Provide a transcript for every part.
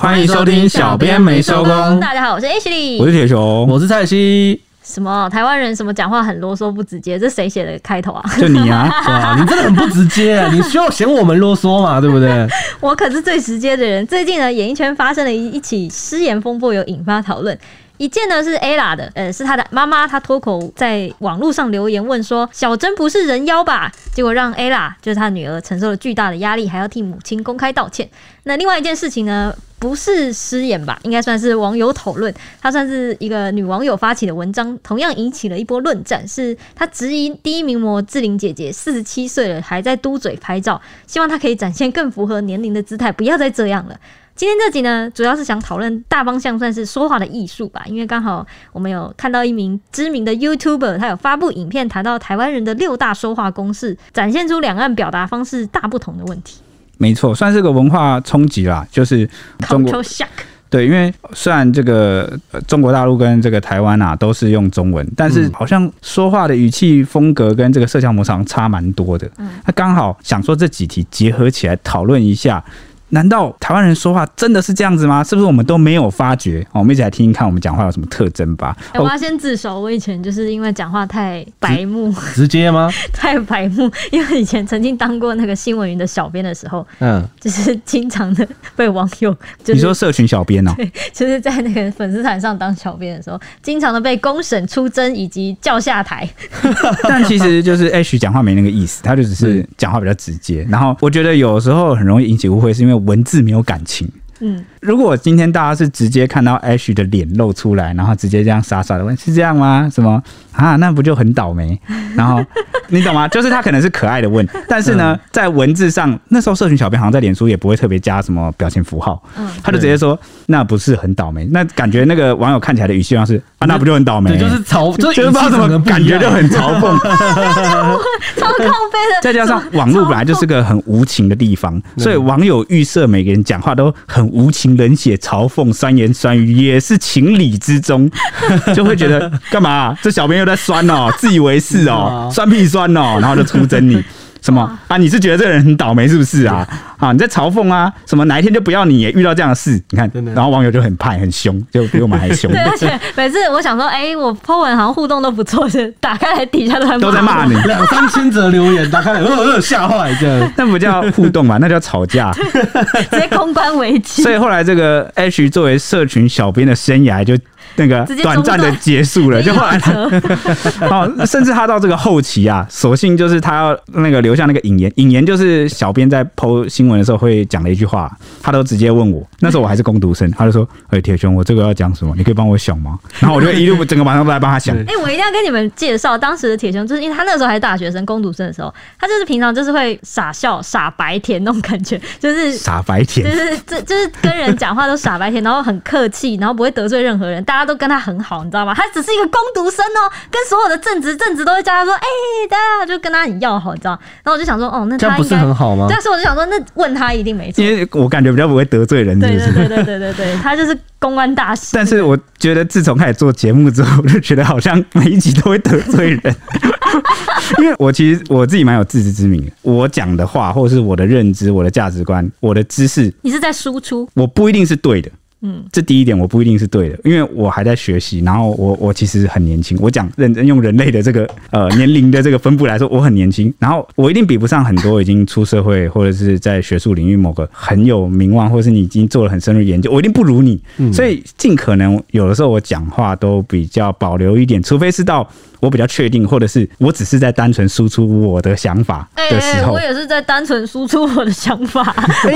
欢迎收听小编没收工。大家好，我是 Ashley，我是铁雄，我是蔡西。什么台湾人什么讲话很啰嗦不直接？这谁写的开头啊？就你啊，你真的很不直接啊！你需要嫌我们啰嗦嘛？对不对？我可是最直接的人。最近呢，演艺圈发生了一一起失言风波，有引发讨论。一件呢是 Ella 的，呃，是她的妈妈，她脱口在网络上留言问说：“小珍不是人妖吧？”结果让 Ella 就是她女儿承受了巨大的压力，还要替母亲公开道歉。那另外一件事情呢，不是失言吧，应该算是网友讨论，她算是一个女网友发起的文章，同样引起了一波论战。是她质疑第一名模志玲姐姐四十七岁了还在嘟嘴拍照，希望她可以展现更符合年龄的姿态，不要再这样了。今天这集呢，主要是想讨论大方向，算是说话的艺术吧。因为刚好我们有看到一名知名的 YouTuber，他有发布影片谈到台湾人的六大说话公式，展现出两岸表达方式大不同的问题。没错，算是个文化冲击啦，就是中国。对，因为虽然这个中国大陆跟这个台湾啊都是用中文，但是好像说话的语气风格跟这个社交模式差蛮多的。嗯，那刚好想说这几题结合起来讨论一下。难道台湾人说话真的是这样子吗？是不是我们都没有发觉？我们一起来听听看，我们讲话有什么特征吧。欸、我要先自首，我以前就是因为讲话太白目，直接吗？太白目，因为以前曾经当过那个新闻云的小编的时候，嗯，就是经常的被网友，就是，你说社群小编哦，对，就是在那个粉丝团上当小编的时候，经常的被公审、出征以及叫下台。但其实就是 H 讲话没那个意思，他就只是讲话比较直接。然后我觉得有时候很容易引起误会，是因为。文字没有感情。嗯，如果今天大家是直接看到 Ash 的脸露出来，然后直接这样傻傻的问，是这样吗？什么啊？那不就很倒霉？然后你懂吗？就是他可能是可爱的问，但是呢，在文字上，那时候社群小编好像在脸书也不会特别加什么表情符号，嗯，他就直接说那不是很倒霉。那感觉那个网友看起来的语气上是啊，那不就很倒霉？对，就是嘲，就是不知道怎么感觉就很嘲讽，超靠背的。再加上网络本来就是个很无情的地方，所以网友预设每个人讲话都很。无情冷血、嘲讽、酸言酸语，也是情理之中，就会觉得干嘛、啊？这小编又在酸哦，自以为是哦，酸屁酸哦，然后就出征你。什么啊？你是觉得这个人很倒霉是不是啊？啊，你在嘲讽啊？什么哪一天就不要你也遇到这样的事？你看，然后网友就很派很凶，就比我们还凶。对，而且每次我想说，哎、欸，我 po 文好像互动都不错，是打开来底下都在都在骂你，两三千则留言，打开来，呃呃，吓坏这样。那不叫互动嘛？那叫吵架，直接公关危机。所以后来这个 H 作为社群小编的生涯就。那个短暂的结束了，就后来他，哦，甚至他到这个后期啊，索性就是他要那个留下那个引言，引言就是小编在 po 新闻的时候会讲的一句话，他都直接问我，那时候我还是工读生，他就说：“哎，铁雄，我这个要讲什么？你可以帮我想吗？”然后我就 一路整个晚上都在帮他想。哎，我一定要跟你们介绍当时的铁雄，就是因为他那时候还是大学生，工读生的时候，他就是平常就是会傻笑、傻白甜那种感觉，就是傻白甜，就是这就是跟人讲话都傻白甜，然后很客气，然后不会得罪任何人，大家都跟他很好，你知道吗？他只是一个工读生哦，跟所有的正职正职都会叫他说：“哎、欸，大家就跟他很要好，你知道？”然后我就想说：“哦，那他不是很好吗？”但是我就想说，那问他一定没错，因为我感觉比较不会得罪人。对对对对对对对，他就是公关大师。但是我觉得自从开始做节目之后，我就觉得好像每一集都会得罪人，因为我其实我自己蛮有自知之明的，我讲的话或者是我的认知、我的价值观、我的知识，你是在输出，我不一定是对的。嗯，这第一点我不一定是对的，因为我还在学习。然后我我其实很年轻，我讲认真用人类的这个 呃年龄的这个分布来说，我很年轻。然后我一定比不上很多已经出社会或者是在学术领域某个很有名望，或者是你已经做了很深入研究，我一定不如你。所以尽可能有的时候我讲话都比较保留一点，除非是到。我比较确定，或者是我只是在单纯输出我的想法的时候，欸欸，我也是在单纯输出我的想法。欸、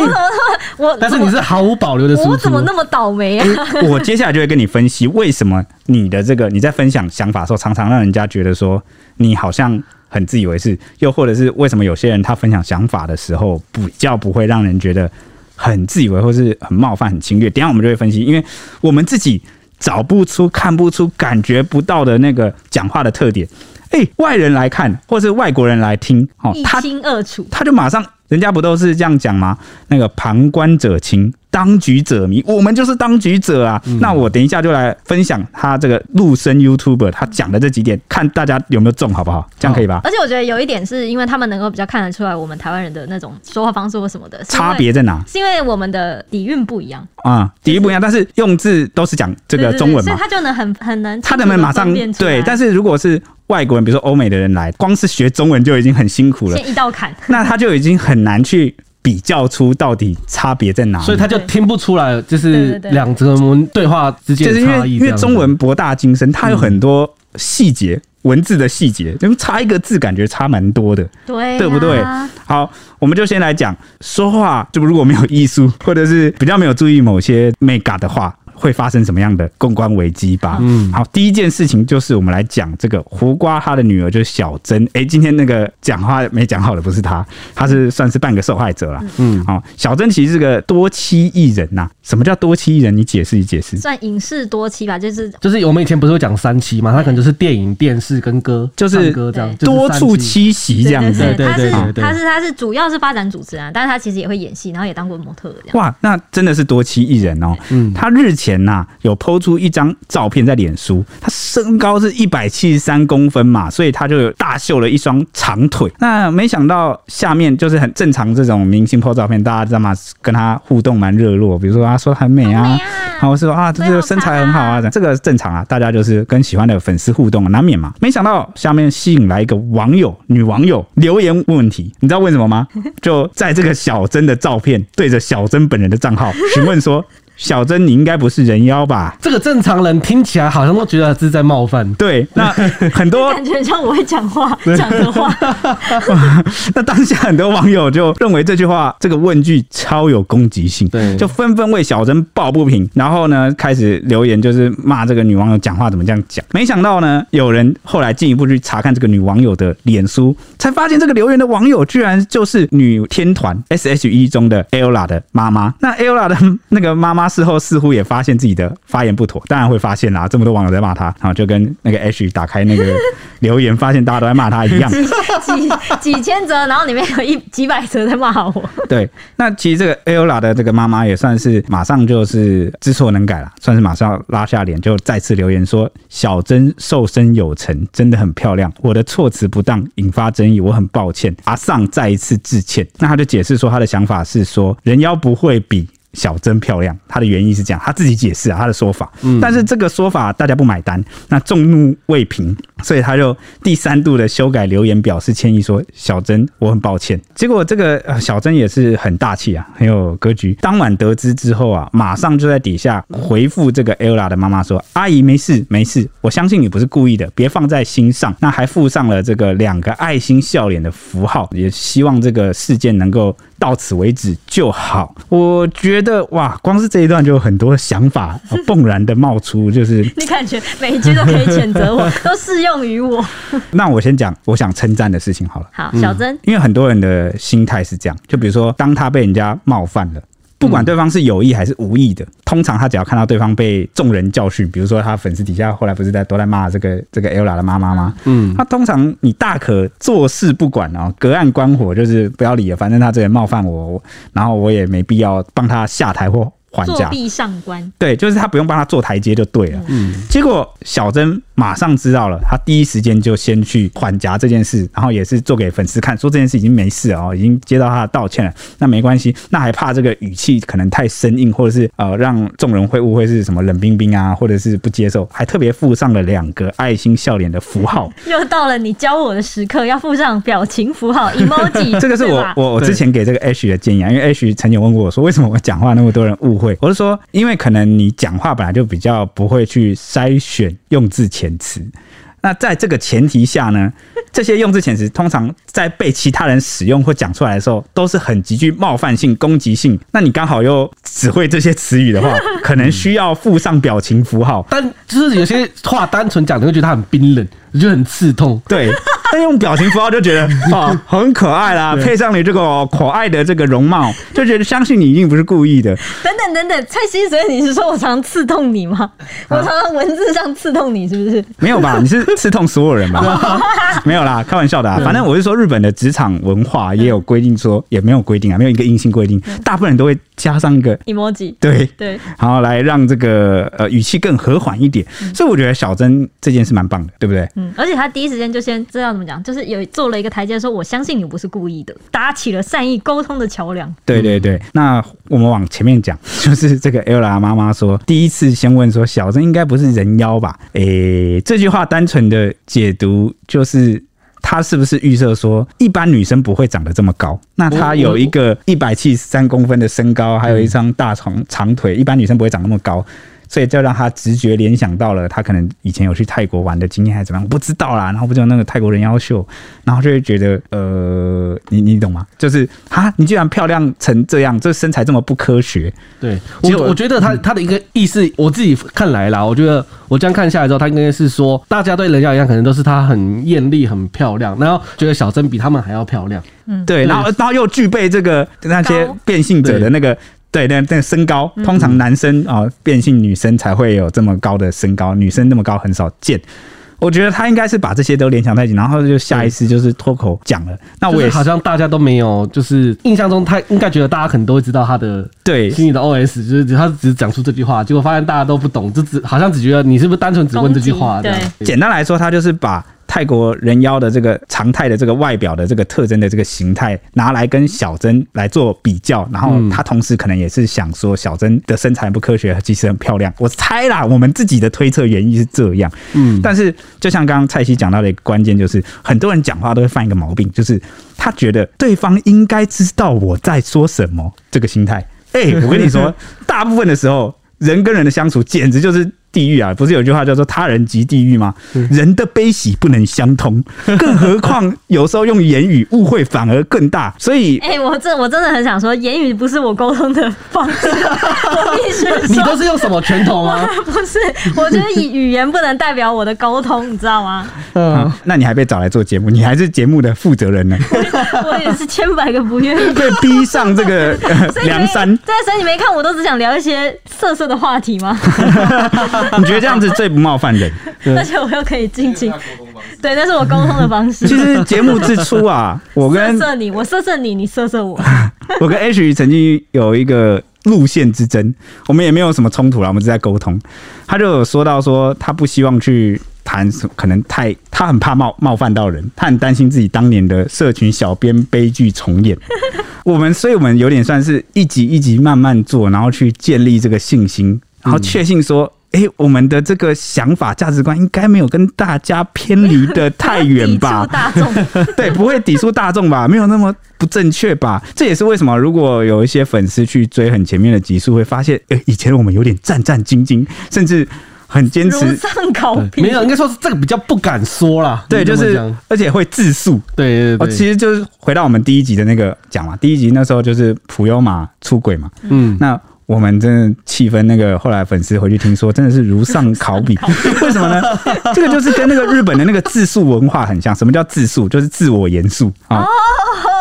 我？但是你是毫无保留的输出，我怎么那么倒霉啊？欸、我接下来就会跟你分析为什么你的这个你在分享想法的时候，常常让人家觉得说你好像很自以为是，又或者是为什么有些人他分享想法的时候比较不会让人觉得很自以为，或是很冒犯、很侵略？等一下我们就会分析，因为我们自己。找不出、看不出、感觉不到的那个讲话的特点，哎、欸，外人来看，或是外国人来听，哦，一清二楚，他就马上，人家不都是这样讲吗？那个旁观者清，当局者迷，我们就是当局者啊。嗯、那我等一下就来分享他这个陆生 YouTuber 他讲的这几点，看大家有没有中，好不好？这样可以吧？而且我觉得有一点是因为他们能够比较看得出来我们台湾人的那种说话方式或什么的差别在哪？是因为我们的底蕴不一样啊，底蕴不一样，但是用字都是讲这个中文嘛，所以他就能很很能他能不能马上对？但是如果是外国人，比如说欧美的人来，光是学中文就已经很辛苦了，先一道坎，那他就已经很难去。比较出到底差别在哪里，所以他就听不出来，就是两者对话之间的差异。因为因为中文博大精深，它有很多细节，文字的细节，就差一个字感觉差蛮多的，对，对不对？好，我们就先来讲说话，就如果没有艺术，或者是比较没有注意某些美感的话。会发生什么样的公关危机吧？嗯，好，第一件事情就是我们来讲这个胡瓜他的女儿就是小珍。哎，今天那个讲话没讲好的不是他，他是算是半个受害者了。嗯，好，小珍其实是个多妻艺人呐。什么叫多妻艺人？你解释一解释。算影视多妻吧，就是就是我们以前不是有讲三妻嘛？他可能就是电影、电视跟歌，就是歌这样，多处栖息这样子。对对对对，他是他是主要是发展主持人，但是他其实也会演戏，然后也当过模特这样。哇，那真的是多妻艺人哦。嗯，他日前呐有 PO 出一张照片在脸书，他身高是一百七十三公分嘛，所以他就大秀了一双长腿。那没想到下面就是很正常这种明星 PO 照片，大家知道吗？跟他互动蛮热络，比如说他说很美啊，然后说啊，这个身材很好啊，这个正常啊，大家就是跟喜欢的粉丝互动，难免嘛。没想到下面吸引来一个网友，女网友留言问问题，你知道为什么吗？就在这个小珍的照片对着小珍本人的账号询问说。小珍，你应该不是人妖吧？这个正常人听起来好像都觉得是在冒犯。对，那很多 感觉像我会讲话 讲的话。那当下很多网友就认为这句话这个问句超有攻击性，对，就纷纷为小珍抱不平，然后呢开始留言，就是骂这个女网友讲话怎么这样讲。没想到呢，有人后来进一步去查看这个女网友的脸书，才发现这个留言的网友居然就是女天团 S.H.E 中的 Ella 的妈妈。那 Ella 的那个妈妈。事后似乎也发现自己的发言不妥，当然会发现啦，这么多网友在骂他，然后就跟那个 H 打开那个 留言，发现大家都在骂他一样，几几千则，然后里面有一几百则在骂我。对，那其实这个 Ella 的这个妈妈也算是马上就是知错能改了，算是马上拉下脸，就再次留言说：“小珍瘦身有成，真的很漂亮，我的措辞不当引发争议，我很抱歉。”阿尚再一次致歉，那他就解释说他的想法是说人妖不会比。小珍漂亮，他的原意是这样，他自己解释啊，他的说法。嗯，但是这个说法大家不买单，那众怒未平，所以他就第三度的修改留言，表示歉意，说小珍我很抱歉。结果这个呃小珍也是很大气啊，很有格局。当晚得知之后啊，马上就在底下回复这个 Ella 的妈妈说：“阿姨没事没事，我相信你不是故意的，别放在心上。”那还附上了这个两个爱心笑脸的符号，也希望这个事件能够。到此为止就好。我觉得哇，光是这一段就有很多想法 蹦然的冒出，就是 你感觉每一句都可以谴责我，都适用于我。那我先讲我想称赞的事情好了。好，小珍，因为很多人的心态是这样，就比如说，当他被人家冒犯了。不管对方是有意还是无意的，通常他只要看到对方被众人教训，比如说他粉丝底下后来不是在都在骂这个这个 Ella 的妈妈吗？嗯，他通常你大可坐视不管哦，隔岸观火，就是不要理了，反正他这人冒犯我，然后我也没必要帮他下台或。还价作壁上观，对，就是他不用帮他做台阶就对了。嗯，结果小珍马上知道了，他第一时间就先去缓夹这件事，然后也是做给粉丝看，说这件事已经没事哦，已经接到他的道歉了。那没关系，那还怕这个语气可能太生硬，或者是呃让众人会误会是什么冷冰冰啊，或者是不接受，还特别附上了两个爱心笑脸的符号。又到了你教我的时刻，要附上表情符号 emoji。这个是我我我之前给这个 H 的建议啊，因为 H 曾经问过我说，为什么我讲话那么多人误会？我是说，因为可能你讲话本来就比较不会去筛选用字遣词，那在这个前提下呢，这些用字遣词通常在被其他人使用或讲出来的时候，都是很极具冒犯性、攻击性。那你刚好又只会这些词语的话，可能需要附上表情符号。但就是有些话单纯讲，你会觉得它很冰冷，就很刺痛。对。但用表情符号就觉得 哦很可爱啦，配上你这个可爱的这个容貌，就觉得相信你一定不是故意的。等等等等，蔡西，所以你是说我常刺痛你吗？我常常文字上刺痛你，是不是？没有吧？你是刺痛所有人吧？没有啦，开玩笑的啊。反正我是说，日本的职场文化也有规定说，也没有规定啊，没有一个硬性规定，大部分人都会加上一个 emoji，对对，然后来让这个呃语气更和缓一点。所以我觉得小珍这件事蛮棒的，对不对？嗯，而且他第一时间就先知道怎么讲，就是有做了一个台阶，说我相信你不是故意的，搭起了善意沟通的桥梁。对对对，那我们往前面讲，就是这个 Ella 妈妈说，第一次先问说小珍应该不是人妖吧？诶，这句话单纯的解读就是。他是不是预设说一般女生不会长得这么高？那她有一个一百七十三公分的身高，还有一双大长长腿，一般女生不会长那么高。所以就让他直觉联想到了他可能以前有去泰国玩的经验还是怎么样，我不知道啦。然后不知道那个泰国人妖秀，然后就会觉得呃，你你懂吗？就是啊，你居然漂亮成这样，这身材这么不科学。对，我我觉得他他的一个意思，我自己看来啦，我觉得我这样看下来之后，他应该是说，大家对人妖一样，可能都是她很艳丽、很漂亮，然后觉得小珍比他们还要漂亮。嗯，对，然后然后又具备这个那些变性者的那个。对，但但身高，通常男生啊、呃，变性女生才会有这么高的身高，女生那么高很少见。我觉得他应该是把这些都联想在一起，然后就下意识就是脱口讲了。那我也好像大家都没有，就是印象中他应该觉得大家可能都会知道他的对心里的 OS，就是他只是讲出这句话，结果发现大家都不懂，就只好像只觉得你是不是单纯只问这句话？对，简单来说，他就是把。泰国人妖的这个常态的这个外表的这个特征的这个形态拿来跟小珍来做比较，然后他同时可能也是想说小珍的身材不科学，其实很漂亮。我猜啦，我们自己的推测原因是这样。嗯，但是就像刚刚蔡西讲到的一个关键，就是很多人讲话都会犯一个毛病，就是他觉得对方应该知道我在说什么，这个心态。哎，我跟你说，大部分的时候人跟人的相处简直就是。地狱啊，不是有句话叫做“他人即地狱”吗？人的悲喜不能相通，更何况有时候用言语误会反而更大。所以，哎、欸，我这我真的很想说，言语不是我沟通的方式。我必须说，你都是用什么拳头吗？不是，我觉得语语言不能代表我的沟通，你知道吗？嗯，那你还被找来做节目，你还是节目的负责人呢？我也是千百个不愿意被逼上这个梁山。对，所以你没看，我都只想聊一些色色的话题吗？你觉得这样子最不冒犯人，而且我又可以尽情，对，那是我沟通的方式。其实节目之初啊，我跟色色你，我色色你，你色色我。我跟 H 曾经有一个路线之争，我们也没有什么冲突啦，我们只在沟通。他就有说到说，他不希望去谈，可能太他很怕冒冒犯到人，他很担心自己当年的社群小编悲剧重演。我们，所以我们有点算是一集一集慢慢做，然后去建立这个信心。然后确信说，哎、欸，我们的这个想法、价值观应该没有跟大家偏离的太远吧？大众 对，不会抵触大众吧？没有那么不正确吧？这也是为什么，如果有一些粉丝去追很前面的集数，会发现，哎、欸，以前我们有点战战兢兢，甚至很坚持。如上考，没有，应该说是这个比较不敢说啦。对，就是而且会自述。对对对，其实就是回到我们第一集的那个讲嘛，第一集那时候就是普悠玛出轨嘛。嗯，那。我们真的气氛，那个后来粉丝回去听说，真的是如上考比。为什么呢？这个就是跟那个日本的那个自述文化很像。什么叫自述？就是自我严肃啊。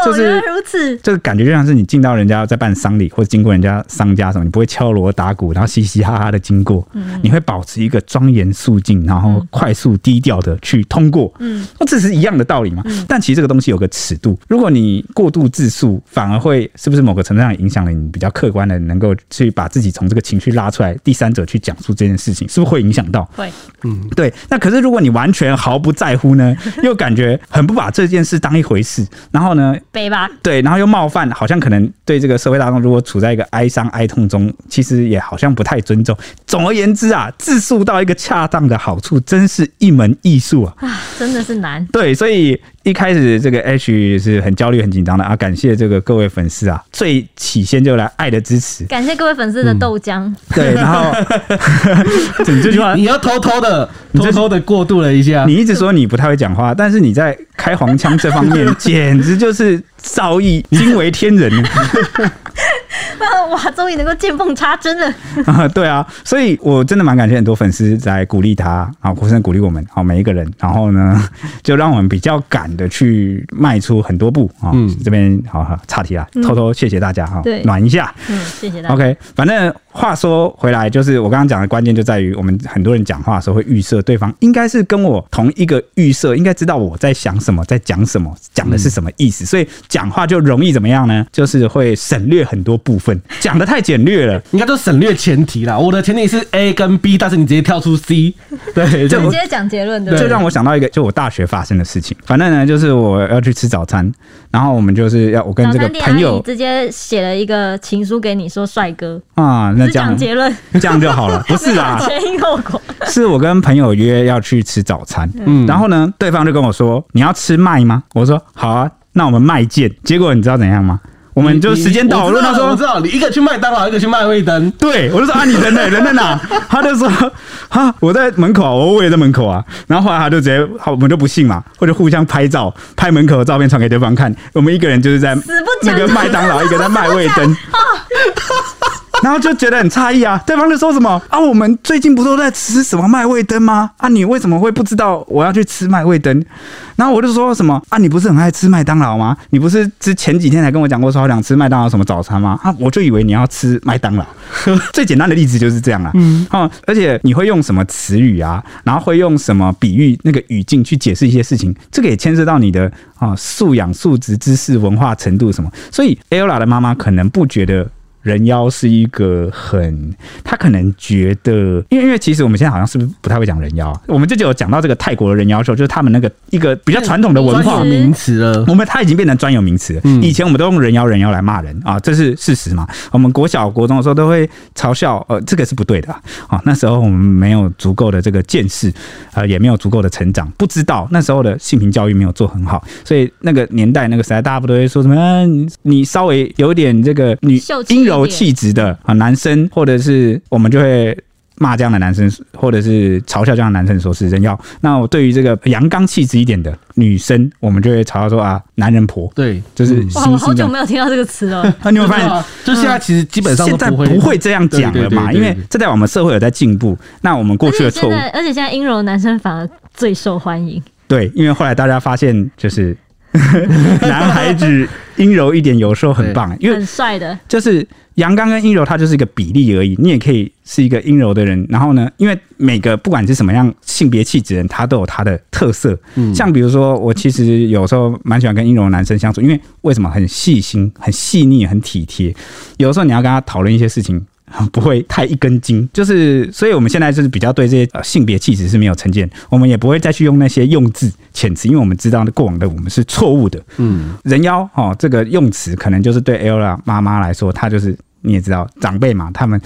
就是如此，这个感觉就像是你进到人家在办丧礼，或者经过人家商家什么，你不会敲锣打鼓，然后嘻嘻哈哈的经过，你会保持一个庄严肃静，然后快速低调的去通过。嗯，那这是一样的道理嘛？但其实这个东西有个尺度，如果你过度自述，反而会是不是某个程度上影响了你比较客观的，能够去把自己从这个情绪拉出来，第三者去讲述这件事情，是不是会影响到？会，嗯，对。那可是如果你完全毫不在乎呢，又感觉很不把这件事当一回事，然后呢？北吧，对，然后又冒犯，好像可能对这个社会大众，如果处在一个哀伤哀痛中，其实也好像不太尊重。总而言之啊，自述到一个恰当的好处，真是一门艺术啊！啊，真的是难。对，所以一开始这个 H 是很焦虑、很紧张的啊。感谢这个各位粉丝啊，最起先就来爱的支持，感谢各位粉丝的豆浆、嗯。对，然后 你这句话你要偷偷的、偷偷的过渡了一下。你一直说你不太会讲话，但是你在开黄腔这方面 简直就是。造诣惊为天人，哇，终于能够见缝插针了啊！对啊，所以我真的蛮感谢很多粉丝在鼓励他啊，或者鼓励我们啊每一个人，然后呢，就让我们比较敢的去迈出很多步啊。嗯，这边好好岔题啊，偷偷谢谢大家哈，对，暖一下，嗯，谢谢大家。OK，反正话说回来，就是我刚刚讲的关键就在于，我们很多人讲话的时候会预设对方应该是跟我同一个预设，应该知道我在想什么，在讲什么，讲的是什么意思，所以讲话就容易怎么样呢？就是会省略很多部分，讲的太简略了，应该都省略前提啦。我的前提是 A 跟 B，但是你直接跳出 C，对，就直接讲结论，对，就让我想到一个，就我大学发生的事情。反正呢，就是我要去吃早餐，然后我们就是要我跟这个朋友直接写了一个情书给你，说帅哥啊，那这样结论这样就好了，不是啊，前因后果是我跟朋友约要去吃早餐，嗯，然后呢，对方就跟我说，你要吃麦吗？我说好啊，那我们麦见。结果你知道怎样吗？我们就时间到了，他说我知道，你一个去麦当劳，一个去麦味登。对，我就说啊，你人呢？人在哪？他就说啊，我在门口啊，我也在门口啊。然后后来他就直接，好，我们就不信嘛，或者互相拍照，拍门口的照片传给对方看。我们一个人就是在那个麦当劳，一个在 麦味登。然后就觉得很诧异啊，对方就说什么啊，我们最近不都在吃什么麦味登吗？啊，你为什么会不知道我要去吃麦味登？然后我就说什么啊，你不是很爱吃麦当劳吗？你不是之前几天才跟我讲过说好想吃麦当劳什么早餐吗？啊，我就以为你要吃麦当劳。最简单的例子就是这样啊，嗯，啊，而且你会用什么词语啊，然后会用什么比喻那个语境去解释一些事情，这个也牵涉到你的啊素养、素质、知识、文化程度什么。所以 Ella 的妈妈可能不觉得。人妖是一个很，他可能觉得，因为因为其实我们现在好像是不是不太会讲人妖，我们这就有讲到这个泰国的人妖秀，就是他们那个一个比较传统的文化名词了。我们它已经变成专有名词了。以前我们都用人妖人妖来骂人啊，这是事实嘛。我们国小国中的时候都会嘲笑，呃，这个是不对的啊。那时候我们没有足够的这个见识，呃，也没有足够的成长，不知道那时候的性平教育没有做很好，所以那个年代那个时代，大家不都会说什么？你稍微有点这个女阴柔气质的啊，男生或者是我们就会骂这样的男生，或者是嘲笑这样的男生说是人妖。那我对于这个阳刚气质一点的女生，我们就会嘲笑说啊，男人婆。对，就是哇，我好久没有听到这个词了。那你会发现，就现在其实基本上现在不会这样讲了嘛，因为这代表我们社会有在进步。那我们过去的错误，而且现在阴柔男生反而最受欢迎。对，因为后来大家发现就是。男孩子阴柔一点，有时候很棒，因为很帅的。就是阳刚跟阴柔，它就是一个比例而已。你也可以是一个阴柔的人，然后呢，因为每个不管是什么样性别气质的人，他都有他的特色。嗯像比如说，我其实有时候蛮喜欢跟阴柔的男生相处，因为为什么？很细心、很细腻、很体贴。有时候你要跟他讨论一些事情。不会太一根筋，就是，所以我们现在就是比较对这些呃性别气质是没有成见，我们也不会再去用那些用字遣词，因为我们知道过往的我们是错误的。嗯，人妖哦，这个用词可能就是对 Ella 妈妈来说，她就是你也知道长辈嘛，他们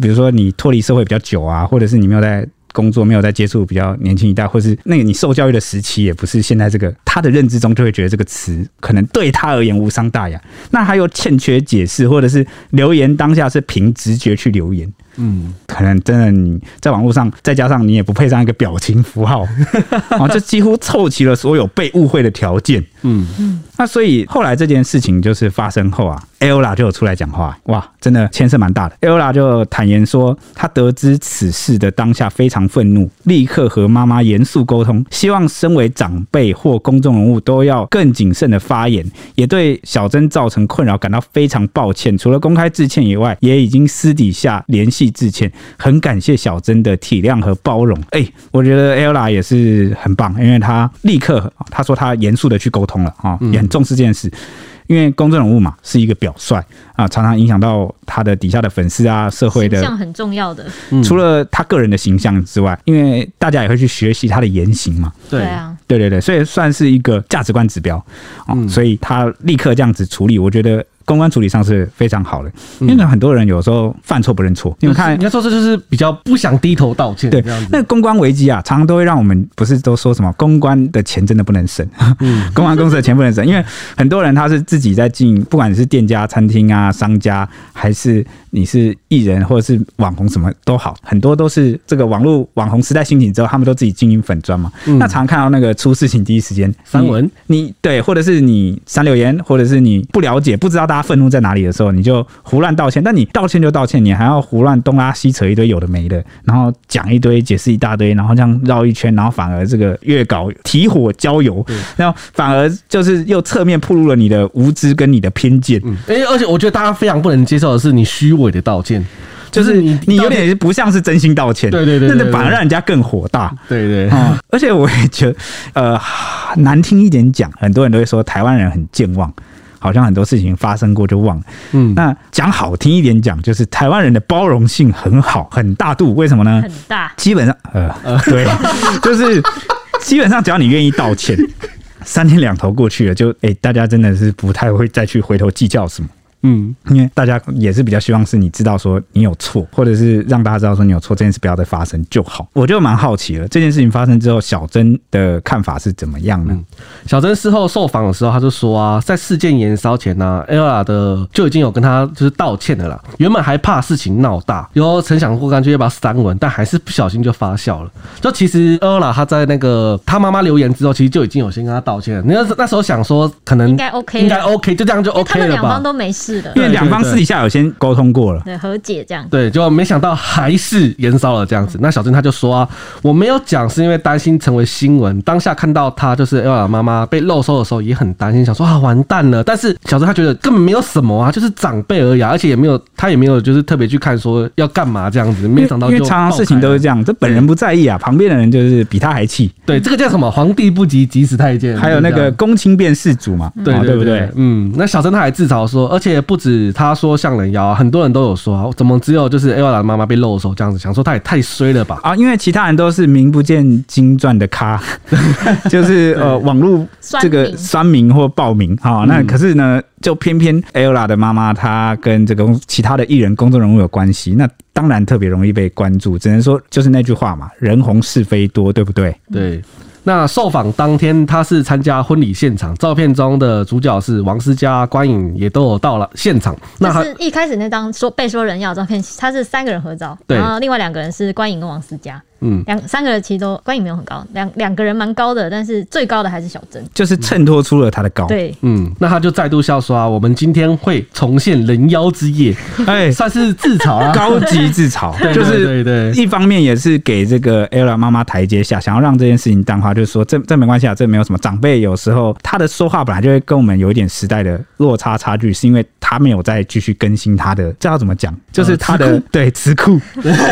比如说你脱离社会比较久啊，或者是你没有在。工作没有在接触比较年轻一代，或是那个你受教育的时期，也不是现在这个他的认知中就会觉得这个词可能对他而言无伤大雅，那他又欠缺解释，或者是留言当下是凭直觉去留言。嗯，可能真的你在网络上，再加上你也不配上一个表情符号，啊，就几乎凑齐了所有被误会的条件。嗯嗯，那所以后来这件事情就是发生后啊，Ella 就有出来讲话，哇，真的牵涉蛮大的。Ella 就坦言说，他得知此事的当下非常愤怒，立刻和妈妈严肃沟通，希望身为长辈或公众人物都要更谨慎的发言，也对小珍造成困扰感到非常抱歉。除了公开致歉以外，也已经私底下联系。致歉，很感谢小珍的体谅和包容。哎、欸，我觉得 Ella 也是很棒，因为他立刻他说他严肃的去沟通了啊，也很重视这件事。因为公众人物嘛，是一个表率啊，常常影响到他的底下的粉丝啊，社会的形象很重要的。除了他个人的形象之外，因为大家也会去学习他的言行嘛。对啊，对对对，所以算是一个价值观指标啊。所以他立刻这样子处理，我觉得。公关处理上是非常好的，因为很多人有时候犯错不认错。你们看，你要说这就是比较不想低头道歉。对，那个公关危机啊，常常都会让我们不是都说什么公关的钱真的不能省，嗯，公关公司的钱不能省，因为很多人他是自己在经营，不管你是店家、餐厅啊、商家，还是你是艺人或者是网红，什么都好，很多都是这个网络网红时代兴起之后，他们都自己经营粉砖嘛。那常常看到那个出事情第一时间三文，你对，或者是你删留言，或者是你不了解，不知道大。大家愤怒在哪里的时候，你就胡乱道歉。但你道歉就道歉，你还要胡乱东拉西扯一堆有的没的，然后讲一堆解释一大堆，然后这样绕一圈，然后反而这个越搞提火浇油，然后反而就是又侧面暴露了你的无知跟你的偏见。嗯，而且我觉得大家非常不能接受的是你虚伪的道歉。就是你，你有点不像是真心道歉，对对对，那反而让人家更火大，对对，嗯，而且我也觉得，呃，难听一点讲，很多人都会说台湾人很健忘，好像很多事情发生过就忘了，嗯，那讲好听一点讲，就是台湾人的包容性很好，很大度，为什么呢？很大，基本上，呃，对，就是基本上只要你愿意道歉，三天两头过去了，就哎、欸，大家真的是不太会再去回头计较什么。嗯，因为大家也是比较希望是你知道说你有错，或者是让大家知道说你有错，这件事不要再发生就好。我就蛮好奇了，这件事情发生之后，小珍的看法是怎么样呢？嗯、小珍事后受访的时候，他就说啊，在事件延烧前呢，Ella 的就已经有跟他就是道歉的了啦。原本还怕事情闹大，有曾想过干脆要把它删文，但还是不小心就发酵了。就其实 Ella 他在那个他妈妈留言之后，其实就已经有先跟他道歉了。你那那时候想说，可能应该 OK，应该 OK，就这样就 OK 了吧？他们两方都没事。因为两方私底下有先沟通过了，对，和解这样。对，就没想到还是延烧了这样子。那小珍他就说啊，我没有讲是因为担心成为新闻。当下看到他就是 Ella 妈妈被漏收的时候，也很担心，想说啊完蛋了。但是小珍他觉得根本没有什么啊，就是长辈而已，而且也没有他也没有就是特别去看说要干嘛这样子。没想到就因为常常事情都是这样，这本人不在意啊，旁边的人就是比他还气。对，这个叫什么？皇帝不急急死太监。还有那个公亲变世主嘛，对对不对？嗯，那小珍他还自嘲说，而且不止他说。像人妖，很多人都有说啊，怎么只有就是 Ella 的妈妈被露手这样子？想说他也太衰了吧？啊，因为其他人都是名不见经传的咖，就是 呃网络这个酸民或暴民啊。那可是呢，就偏偏 Ella 的妈妈她跟这个其他的艺人、公众人物有关系，那当然特别容易被关注。只能说就是那句话嘛，人红是非多，对不对？对。那受访当天，他是参加婚礼现场，照片中的主角是王思佳、关颖，也都有到了现场。那他是一开始那张说被说人要照片，他是三个人合照，然后另外两个人是关颖跟王思佳。嗯，两三个人其实都关影没有很高，两两个人蛮高的，但是最高的还是小珍，就是衬托出了他的高。对，嗯，那他就再度笑说啊，我们今天会重现人妖之夜，哎，算是自嘲啊，高级自嘲，就是对对，一方面也是给这个 Ella 妈妈台阶下，想要让这件事情淡化，就是说这这没关系啊，这没有什么。长辈有时候他的说话本来就会跟我们有一点时代的落差差距，是因为他没有再继续更新他的，这要怎么讲？就是他的对词库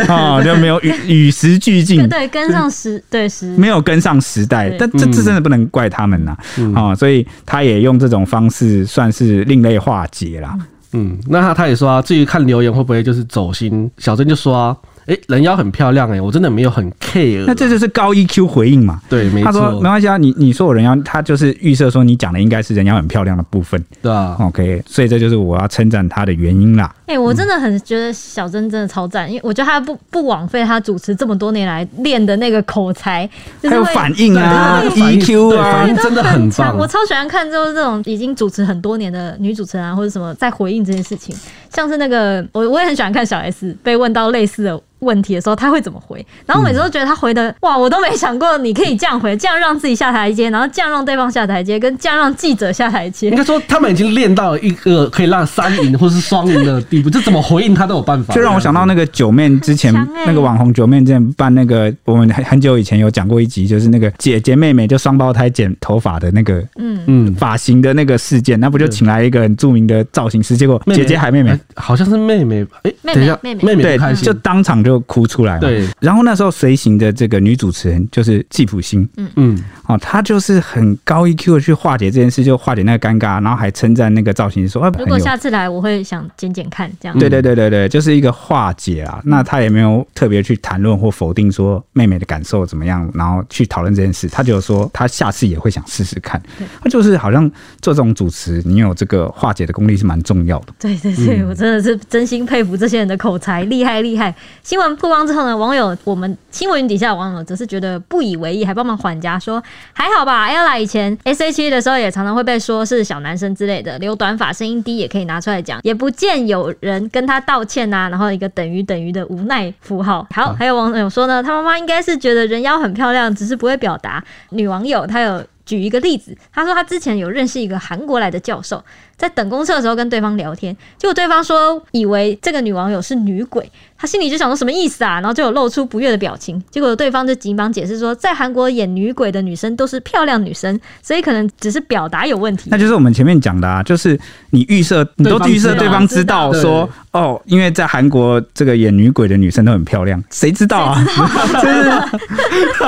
啊，就没有与与时俱。对，跟上时对时没有跟上时代，但这这真的不能怪他们呐啊、嗯哦！所以他也用这种方式算是另类化解啦。嗯，那他他也说啊，至于看留言会不会就是走心，小珍就说啊。哎，人妖很漂亮哎，我真的没有很 care。那这就是高 EQ 回应嘛？对，没错。他说没关系啊，你你说我人妖，他就是预设说你讲的应该是人妖很漂亮的部分。对啊，OK，所以这就是我要称赞他的原因啦。哎，我真的很觉得小曾真的超赞，因为我觉得他不不枉费他主持这么多年来练的那个口才，还有反应啊，EQ 啊，反应真的很强。我超喜欢看就是这种已经主持很多年的女主持人啊，或者什么在回应这件事情，像是那个我我也很喜欢看小 S 被问到类似的。问题的时候他会怎么回？然后每次都觉得他回的、嗯、哇，我都没想过你可以这样回，这样让自己下台阶，然后这样让对方下台阶，跟这样让记者下台阶。应该说他们已经练到了一个可以让三赢或是双赢的地步，就怎么回应他都有办法。就让我想到那个九面之前、欸、那个网红九面之前办那个，我们很很久以前有讲过一集，就是那个姐姐妹妹就双胞胎剪头发的那个嗯。嗯。发型的那个事件，那不就请来一个很著名的造型师，结果姐姐还妹妹，妹，妹好像是妹妹哎，等一下妹妹。妹妹对，就当场就。就哭出来嘛。对，然后那时候随行的这个女主持人就是季普星，嗯。嗯，哦，她就是很高 EQ 的去化解这件事，就化解那个尴尬，然后还称赞那个造型师说：“如果下次来，我会想剪剪看。”这样。对对对对对，就是一个化解啊。那他也没有特别去谈论或否定说妹妹的感受怎么样，然后去讨论这件事。他就说他下次也会想试试看。他就是好像做这种主持，你有这个化解的功力是蛮重要的。对对对，我真的是真心佩服这些人的口才，厉害厉害。新闻曝光之后呢？网友，我们新闻底下的网友则是觉得不以为意，还帮忙缓颊说还好吧。Ella 以前 S.H.E 的时候也常常会被说是小男生之类的，留短发、声音低也可以拿出来讲，也不见有人跟他道歉呐、啊。然后一个等于等于的无奈符号。好，还有网友说呢，他妈妈应该是觉得人妖很漂亮，只是不会表达。女网友她有举一个例子，她说她之前有认识一个韩国来的教授，在等公车的时候跟对方聊天，结果对方说以为这个女网友是女鬼，他心里就想说什么意思啊，然后就有露出不悦的表情。结果对方就急忙解释说，在韩国演女鬼的女生都是漂亮女生，所以可能只是表达有问题。那就是我们前面讲的啊，就是你预设，你都预设对方知道说哦，因为在韩国这个演女鬼的女生都很漂亮，谁知道啊？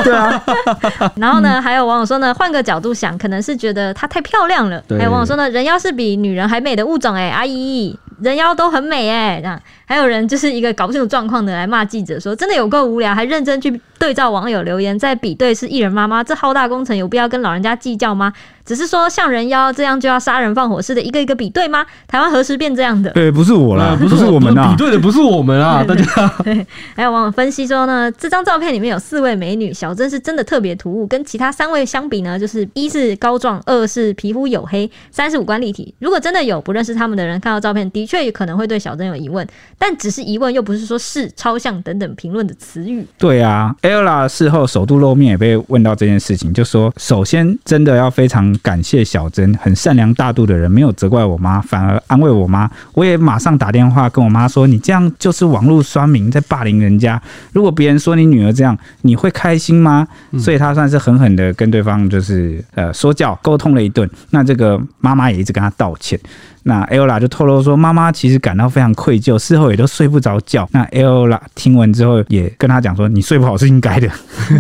对啊。然后呢，还有网友说呢，换个角度想，可能是觉得她太漂亮了。还有网友说呢，人要是比女人还美的物种哎、阿姨，人妖都很美哎、欸，这样。还有人就是一个搞不清楚状况的来骂记者说，真的有够无聊，还认真去对照网友留言，在比对是艺人妈妈，这浩大工程有必要跟老人家计较吗？只是说像人妖这样就要杀人放火似的，一个一个比对吗？台湾何时变这样的？对，不是我啦，不是我们啊，比对的不是我们啊，大家。对，还有网友分析说呢，这张照片里面有四位美女，小珍是真的特别突兀，跟其他三位相比呢，就是一是高壮，二是皮肤黝黑，三是五官立体。如果真的有不认识他们的人看到照片，的确也可能会对小珍有疑问，但只是疑问，又不是说是超像等等评论的词语。对啊，ella 事后首度露面也被问到这件事情，就说首先真的要非常感谢小。珍很善良大度的人，没有责怪我妈，反而安慰我妈。我也马上打电话跟我妈说：“你这样就是网络酸民在霸凌人家。如果别人说你女儿这样，你会开心吗？”所以她算是狠狠的跟对方就是呃说教沟通了一顿。那这个妈妈也一直跟她道歉。那 Ella 就透露说，妈妈其实感到非常愧疚，事后也都睡不着觉。那 Ella 听完之后，也跟他讲说，你睡不好是应该的，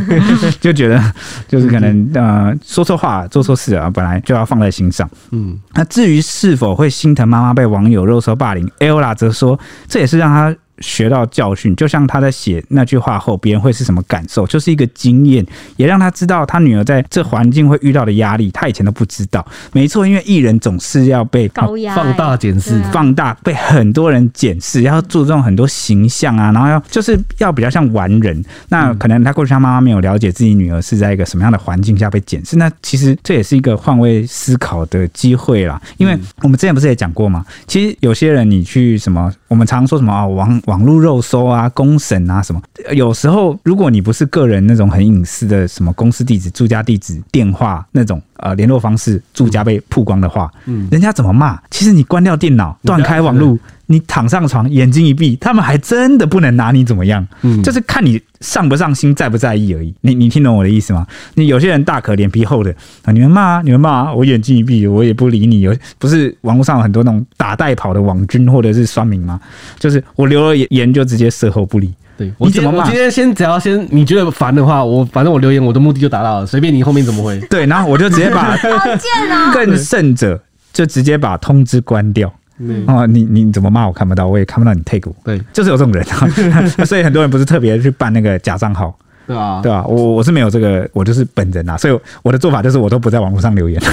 就觉得就是可能呃说错话、做错事啊，本来就要放在心上。嗯，那至于是否会心疼妈妈被网友肉搜霸凌，Ella 则说，这也是让他。学到教训，就像他在写那句话后，别人会是什么感受，就是一个经验，也让他知道他女儿在这环境会遇到的压力，他以前都不知道。没错，因为艺人总是要被高压、放大检视、放大，被很多人检视，要注重很多形象啊，然后要就是要比较像完人。那可能他过去他妈妈没有了解自己女儿是在一个什么样的环境下被检视，那其实这也是一个换位思考的机会啦。因为我们之前不是也讲过吗？其实有些人你去什么，我们常说什么啊，网网络肉搜啊，公审啊，什么？有时候如果你不是个人那种很隐私的什么公司地址、住家地址、电话那种呃联络方式、住家被曝光的话，嗯，人家怎么骂？其实你关掉电脑，断开网络。你躺上床，眼睛一闭，他们还真的不能拿你怎么样，嗯，就是看你上不上心，在不在意而已。你你听懂我的意思吗？你有些人大可脸皮厚的啊，你们骂啊，你们骂啊，我眼睛一闭，我也不理你。有不是网络上有很多那种打带跑的网军或者是酸民吗？就是我留了言就直接事后不理。对，你怎么骂？我今天先只要先你觉得烦的话，我反正我留言我的目的就达到了，随便你后面怎么回。对，然后我就直接把 更甚者就直接把通知关掉。嗯、哦，你你怎么骂我看不到，我也看不到你 take 我。对，就是有这种人，所以很多人不是特别去办那个假账号，对啊，对啊，我我是没有这个，我就是本人啊，所以我的做法就是我都不在网络上留言。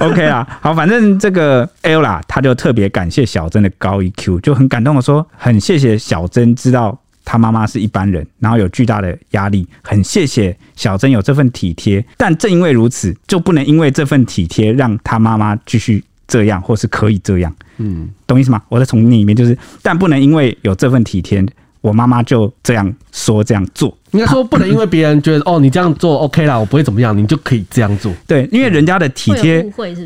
OK 啊，好，反正这个 Ella 他就特别感谢小珍的高 EQ，就很感动的说，很谢谢小珍知道他妈妈是一般人，然后有巨大的压力，很谢谢小珍有这份体贴，但正因为如此，就不能因为这份体贴让他妈妈继续。这样，或是可以这样，嗯，懂意思吗？我在从你里面就是，但不能因为有这份体贴，我妈妈就这样说这样做。应该说不能因为别人觉得 哦，你这样做 OK 啦，我不会怎么样，你就可以这样做。对，因为人家的体贴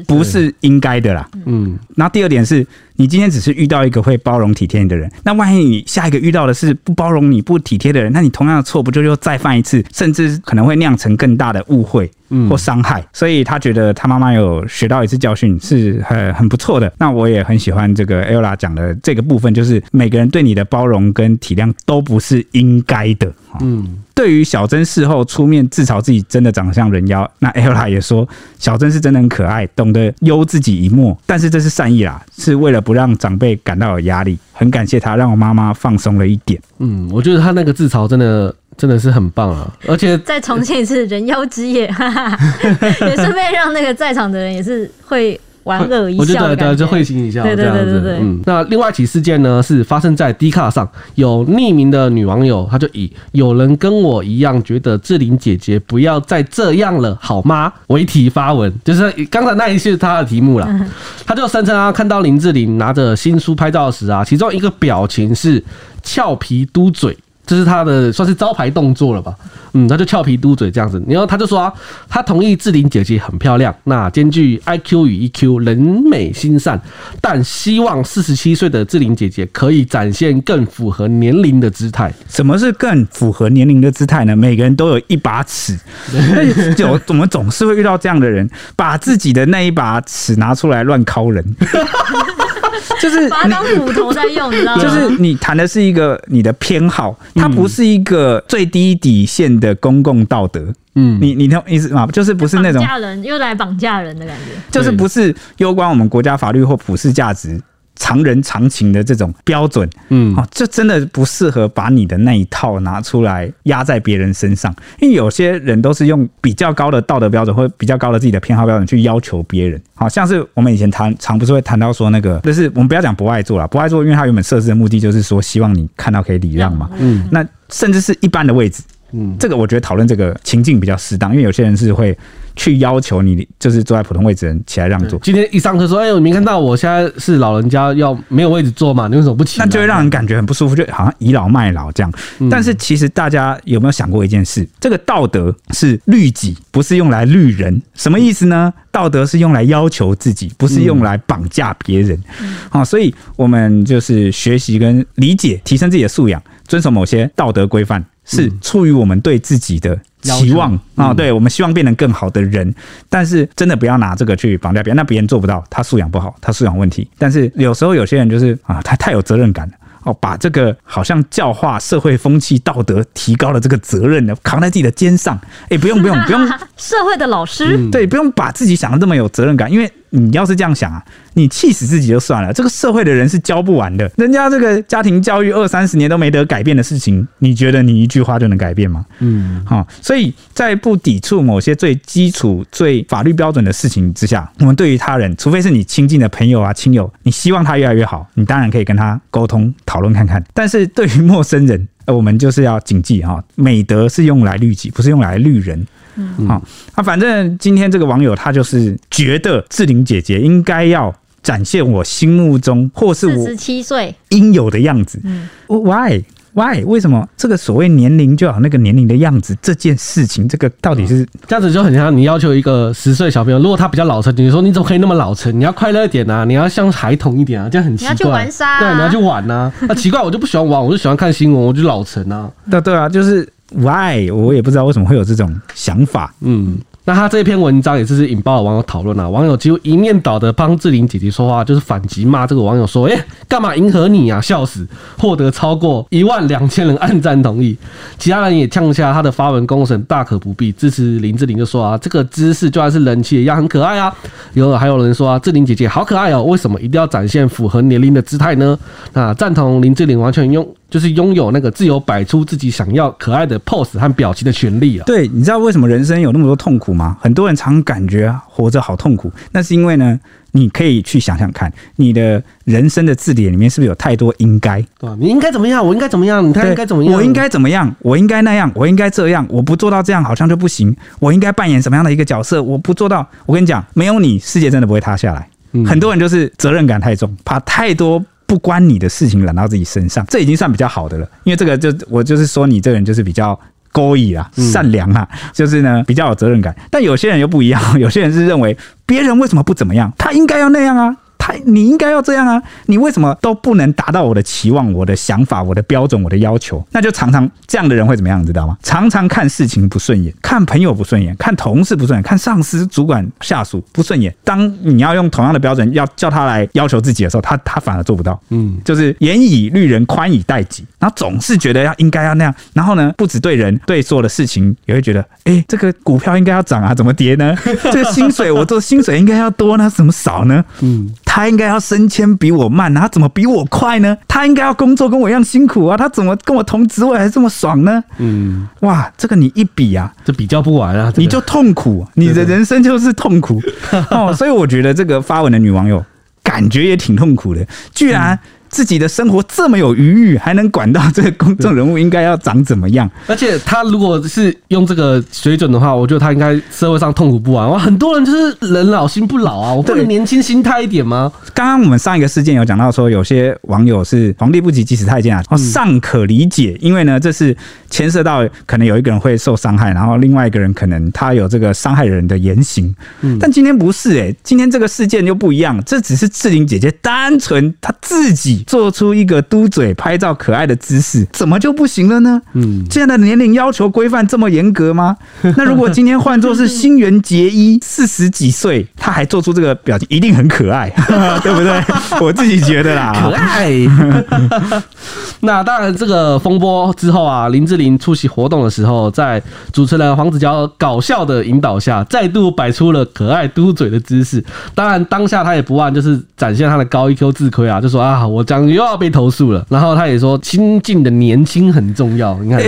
不是应该的啦。嗯。然后第二点是，你今天只是遇到一个会包容体贴你的人，那万一你下一个遇到的是不包容你不体贴的人，那你同样的错不就又再犯一次，甚至可能会酿成更大的误会或伤害。所以他觉得他妈妈有学到一次教训是很很不错的。那我也很喜欢这个 Ella 讲的这个部分，就是每个人对你的包容跟体谅都不是应该的。嗯。对于小珍事后出面自嘲自己真的长得像人妖，那 Ella 也说小珍是真的很可爱，懂得优自己一默，但是这是善意啦，是为了不让长辈感到有压力。很感谢他，让我妈妈放松了一点。嗯，我觉得他那个自嘲真的真的是很棒啊，而且再重现一次人妖之夜，哈哈，也顺便让那个在场的人也是会。莞尔一笑，我觉得对，就会心一笑，对对对对对。嗯，那另外一起事件呢，是发生在 D 卡上，有匿名的女网友，她就以“有人跟我一样觉得志玲姐姐不要再这样了，好吗”为题发文，就是刚才那一句是她的题目啦。她就声称啊，看到林志玲拿着新书拍照时啊，其中一个表情是俏皮嘟嘴。这是他的算是招牌动作了吧？嗯，他就俏皮嘟嘴这样子。然后他就说啊，他同意志玲姐姐很漂亮，那兼具 IQ 与 EQ，人美心善，但希望四十七岁的志玲姐姐可以展现更符合年龄的姿态。什么是更符合年龄的姿态呢？每个人都有一把尺，有我们总是会遇到这样的人，把自己的那一把尺拿出来乱敲人。就是把它当斧头在用，你知道吗？就是你谈的是一个你的偏好，它不是一个最低底线的公共道德。嗯，你你懂意思吗？就是不是那种绑架人又来绑架人的感觉，就是不是攸关我们国家法律或普世价值。常人常情的这种标准，嗯，哦，这真的不适合把你的那一套拿出来压在别人身上，因为有些人都是用比较高的道德标准或比较高的自己的偏好标准去要求别人，好像是我们以前谈常不是会谈到说那个，就是我们不要讲不爱做了，不爱做，因为它原本设置的目的就是说希望你看到可以礼让嘛，嗯，那甚至是一般的位置，嗯，这个我觉得讨论这个情境比较适当，因为有些人是会。去要求你就是坐在普通位置的人起来让座。今天一上课说：“哎、欸，我没看到我现在是老人家，要没有位置坐嘛？你为什么不起来？”那就会让人感觉很不舒服，就好像倚老卖老这样。但是其实大家有没有想过一件事？这个道德是律己，不是用来律人。什么意思呢？道德是用来要求自己，不是用来绑架别人。好，所以我们就是学习跟理解，提升自己的素养，遵守某些道德规范，是出于我们对自己的。期望啊，对，我们希望变成更好的人，但是真的不要拿这个去绑架别人，那别人做不到，他素养不好，他素养问题。但是有时候有些人就是啊，他太有责任感了哦，把这个好像教化社会风气、道德提高了这个责任呢，扛在自己的肩上。哎，不用不用不用，社会的老师，对，不用把自己想的这么有责任感，因为。你要是这样想啊，你气死自己就算了。这个社会的人是教不完的，人家这个家庭教育二三十年都没得改变的事情，你觉得你一句话就能改变吗？嗯，好，所以在不抵触某些最基础、最法律标准的事情之下，我们对于他人，除非是你亲近的朋友啊、亲友，你希望他越来越好，你当然可以跟他沟通讨论看看。但是对于陌生人，我们就是要谨记哈，美德是用来律己，不是用来律人。嗯，好，那反正今天这个网友他就是觉得志玲姐姐应该要展现我心目中或是我十七岁应有的样子。嗯，Why Why 为什么这个所谓年龄就要那个年龄的样子？这件事情，这个到底是这样子就很像你要求一个十岁小朋友，如果他比较老成，你说你怎么可以那么老成？你要快乐一点啊，你要像孩童一点啊，这样很奇怪。你要去玩沙，对，你要去玩呐、啊。那奇怪，我就不喜欢玩，我就喜欢看新闻，我就老成啊。对对啊，就是。Why？我也不知道为什么会有这种想法。嗯。那他这篇文章也是引爆了网友讨论啊，网友几乎一面倒的帮志玲姐姐说话，就是反击骂这个网友说：“哎、干嘛迎合你啊？笑死！”获得超过一万两千人按赞同意，其他人也呛下他的发文公审，大可不必支持林志玲就说啊，这个姿势就算是人气一样很可爱啊。有还有人说啊，志玲姐姐好可爱哦，为什么一定要展现符合年龄的姿态呢？那赞同林志玲完全用就是拥有那个自由摆出自己想要可爱的 pose 和表情的权利啊。对，你知道为什么人生有那么多痛苦吗？很多人常感觉活着好痛苦，那是因为呢，你可以去想想看，你的人生的字典里面是不是有太多应该？对，你应该怎么样？我应该怎么样？你看应该怎么样？我应该怎么样？我应该那样？我应该这样？我不做到这样好像就不行。我应该扮演什么样的一个角色？我不做到，我跟你讲，没有你，世界真的不会塌下来。嗯、很多人就是责任感太重，把太多不关你的事情揽到自己身上，这已经算比较好的了。因为这个就我就是说，你这个人就是比较。勾引啊，善良啊，就是呢比较有责任感。但有些人又不一样，有些人是认为别人为什么不怎么样，他应该要那样啊。他，你应该要这样啊！你为什么都不能达到我的期望、我的想法、我的标准、我的要求？那就常常这样的人会怎么样？你知道吗？常常看事情不顺眼，看朋友不顺眼，看同事不顺眼，看上司、主管、下属不顺眼。当你要用同样的标准要叫他来要求自己的时候，他他反而做不到。嗯，就是严以律人，宽以待己，然后总是觉得要应该要那样。然后呢，不止对人，对所有的事情也会觉得，哎、欸，这个股票应该要涨啊，怎么跌呢？这个薪水我做薪水应该要多呢，怎么少呢？嗯。他应该要升迁比我慢，他怎么比我快呢？他应该要工作跟我一样辛苦啊，他怎么跟我同职位还这么爽呢？嗯，哇，这个你一比啊，这比较不完啊，你就痛苦，你的人生就是痛苦 哦。所以我觉得这个发文的女网友感觉也挺痛苦的，居然自己的生活这么有余裕，还能管到这个公众人物应该要长怎么样？而且他如果是用这个水准的话，我觉得他应该社会上痛苦不完。哇，很多人就是人老心不老啊，我不能年轻心态一点吗？刚刚我们上一个事件有讲到说，有些网友是皇帝不急急死太监啊，尚可理解，因为呢，这是牵涉到可能有一个人会受伤害，然后另外一个人可能他有这个伤害人的言行。嗯但今天不是哎、欸，今天这个事件又不一样，这只是志玲姐姐单纯她自己做出一个嘟嘴拍照可爱的姿势，怎么就不行了呢？嗯，现在的年龄要求规范这么严格吗？那如果今天换作是新垣结衣四十几岁，他还做出这个表情，一定很可爱，对不对？我自己觉得啦，可爱。那当然，这个风波之后啊，林志玲出席活动的时候，在主持人黄子佼搞笑的引导下，再度摆出了可爱嘟嘴的姿势。当然，当下他也不忘就是展现他的高 EQ 自亏啊，就说啊，我讲又要被投诉了。然后他也说，亲近的年轻很重要。你看。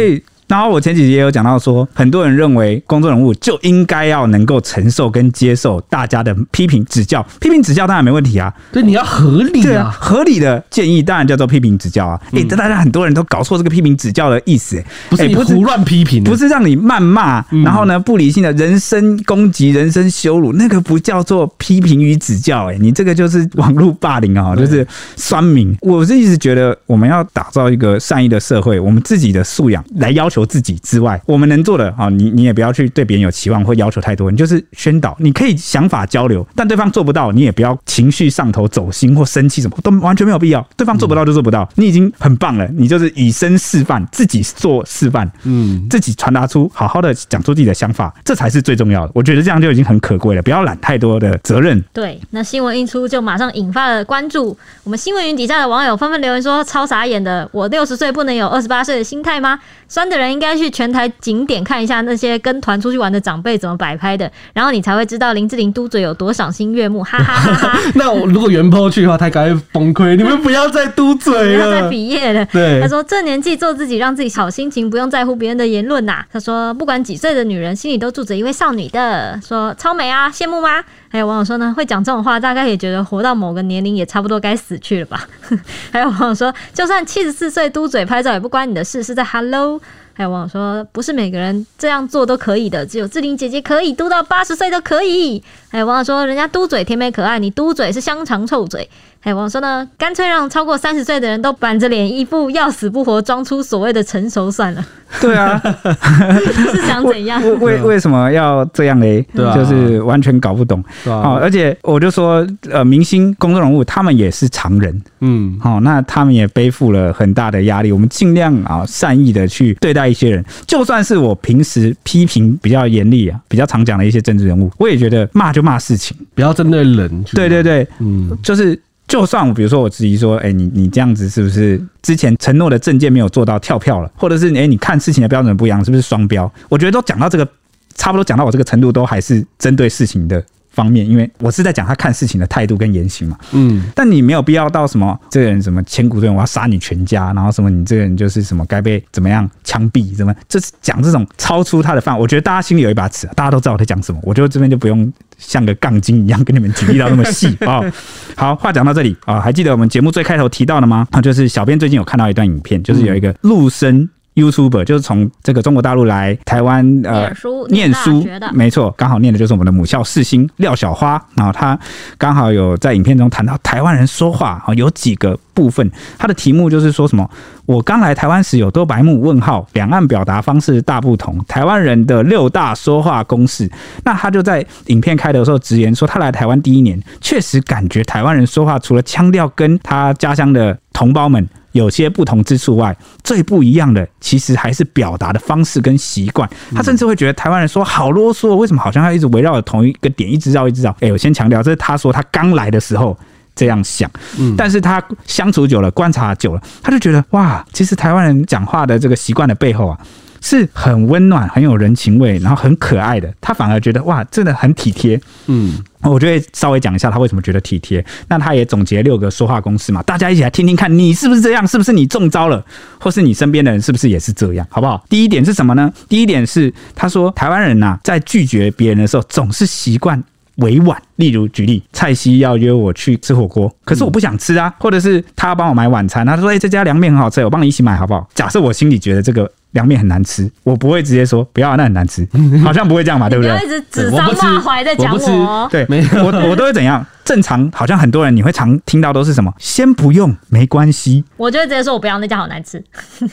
然后我前几集也有讲到说，很多人认为公众人物就应该要能够承受跟接受大家的批评指教，批评指教当然没问题啊，对，你要合理啊，合理的建议当然叫做批评指教啊。哎、嗯，大家很多人都搞错这个批评指教的意思，哎，不是胡乱批评，不是让你谩骂，然后呢不理性的人身攻击、人身羞辱，那个不叫做批评与指教，哎，你这个就是网络霸凌啊，就是酸民。我是一直觉得我们要打造一个善意的社会，我们自己的素养来要求。自己之外，我们能做的啊，你你也不要去对别人有期望或要求太多，你就是宣导，你可以想法交流，但对方做不到，你也不要情绪上头、走心或生气，什么都完全没有必要。对方做不到就做不到，你已经很棒了，你就是以身示范，自己做示范，嗯，自己传达出好好的讲出自己的想法，这才是最重要的。我觉得这样就已经很可贵了，不要揽太多的责任。对，那新闻一出就马上引发了关注，我们新闻云底下的网友纷纷留言说：“超傻眼的，我六十岁不能有二十八岁的心态吗？”酸的人。应该去全台景点看一下那些跟团出去玩的长辈怎么摆拍的，然后你才会知道林志玲嘟嘴有多赏心悦目，哈哈哈哈！那我如果原 PO 去的话，他该崩溃。你们不要再嘟嘴了，不要再比耶了。对，他说这年纪做自己，让自己好心情，不用在乎别人的言论呐。他说不管几岁的女人，心里都住着一位少女的。说超美啊，羡慕吗？还有网友说呢，会讲这种话，大概也觉得活到某个年龄也差不多该死去了吧。还有网友说，就算七十四岁嘟嘴拍照也不关你的事，是在 Hello。还有网友说，不是每个人这样做都可以的，只有志玲姐姐可以嘟到八十岁都可以。还有网友说，人家嘟嘴甜美可爱，你嘟嘴是香肠臭嘴。还有网说呢，干脆让超过三十岁的人都板着脸，一副要死不活，装出所谓的成熟算了。对啊，是想怎样？为为什么要这样嘞？对啊，就是完全搞不懂。好，而且我就说，呃，明星、公众人物，他们也是常人。嗯，好，那他们也背负了很大的压力。我们尽量啊，善意的去对待一些人。就算是我平时批评比较严厉啊，比较常讲的一些政治人物，我也觉得骂就骂事情，不要针对人。对对对，嗯，就是。就算我比如说我质疑说，哎、欸，你你这样子是不是之前承诺的证件没有做到跳票了，或者是哎、欸，你看事情的标准不一样，是不是双标？我觉得都讲到这个，差不多讲到我这个程度，都还是针对事情的方面，因为我是在讲他看事情的态度跟言行嘛。嗯，但你没有必要到什么这个人什么千古罪人，我要杀你全家，然后什么你这个人就是什么该被怎么样枪毙，怎么这是讲这种超出他的范围。我觉得大家心里有一把尺，大家都知道我在讲什么，我觉得这边就不用。像个杠精一样跟你们举例到那么细啊！好，话讲到这里啊，还记得我们节目最开头提到的吗？就是小编最近有看到一段影片，就是有一个陆生 YouTuber，就是从这个中国大陆来台湾呃念书，没错，刚好念的就是我们的母校世新廖小花，然后他刚好有在影片中谈到台湾人说话啊，有几个。部分，他的题目就是说什么？我刚来台湾时有多白目？问号，两岸表达方式大不同。台湾人的六大说话公式。那他就在影片开头的时候直言说，他来台湾第一年，确实感觉台湾人说话除了腔调跟他家乡的同胞们有些不同之处外，最不一样的其实还是表达的方式跟习惯。他甚至会觉得台湾人说好啰嗦，为什么好像要一直围绕着同一个点一直绕一直绕？哎，我先强调，这是他说他刚来的时候。这样想，但是他相处久了，观察久了，他就觉得哇，其实台湾人讲话的这个习惯的背后啊，是很温暖、很有人情味，然后很可爱的。他反而觉得哇，真的很体贴。嗯，我就会稍微讲一下他为什么觉得体贴。那他也总结六个说话公式嘛，大家一起来听听看，你是不是这样？是不是你中招了？或是你身边的人是不是也是这样？好不好？第一点是什么呢？第一点是他说，台湾人呐，在拒绝别人的时候，总是习惯。委婉。例如举例，蔡西要约我去吃火锅，可是我不想吃啊，或者是他要帮我买晚餐，他说：“哎、欸，这家凉面很好吃，我帮你一起买好不好？”假设我心里觉得这个。凉面很难吃，我不会直接说不要，那很难吃，好像不会这样嘛，对不对？不一直指桑骂槐在讲我，对，没我我都会怎样？正常好像很多人你会常听到都是什么？先不用，没关系。我就会直接说我不要，那家好难吃。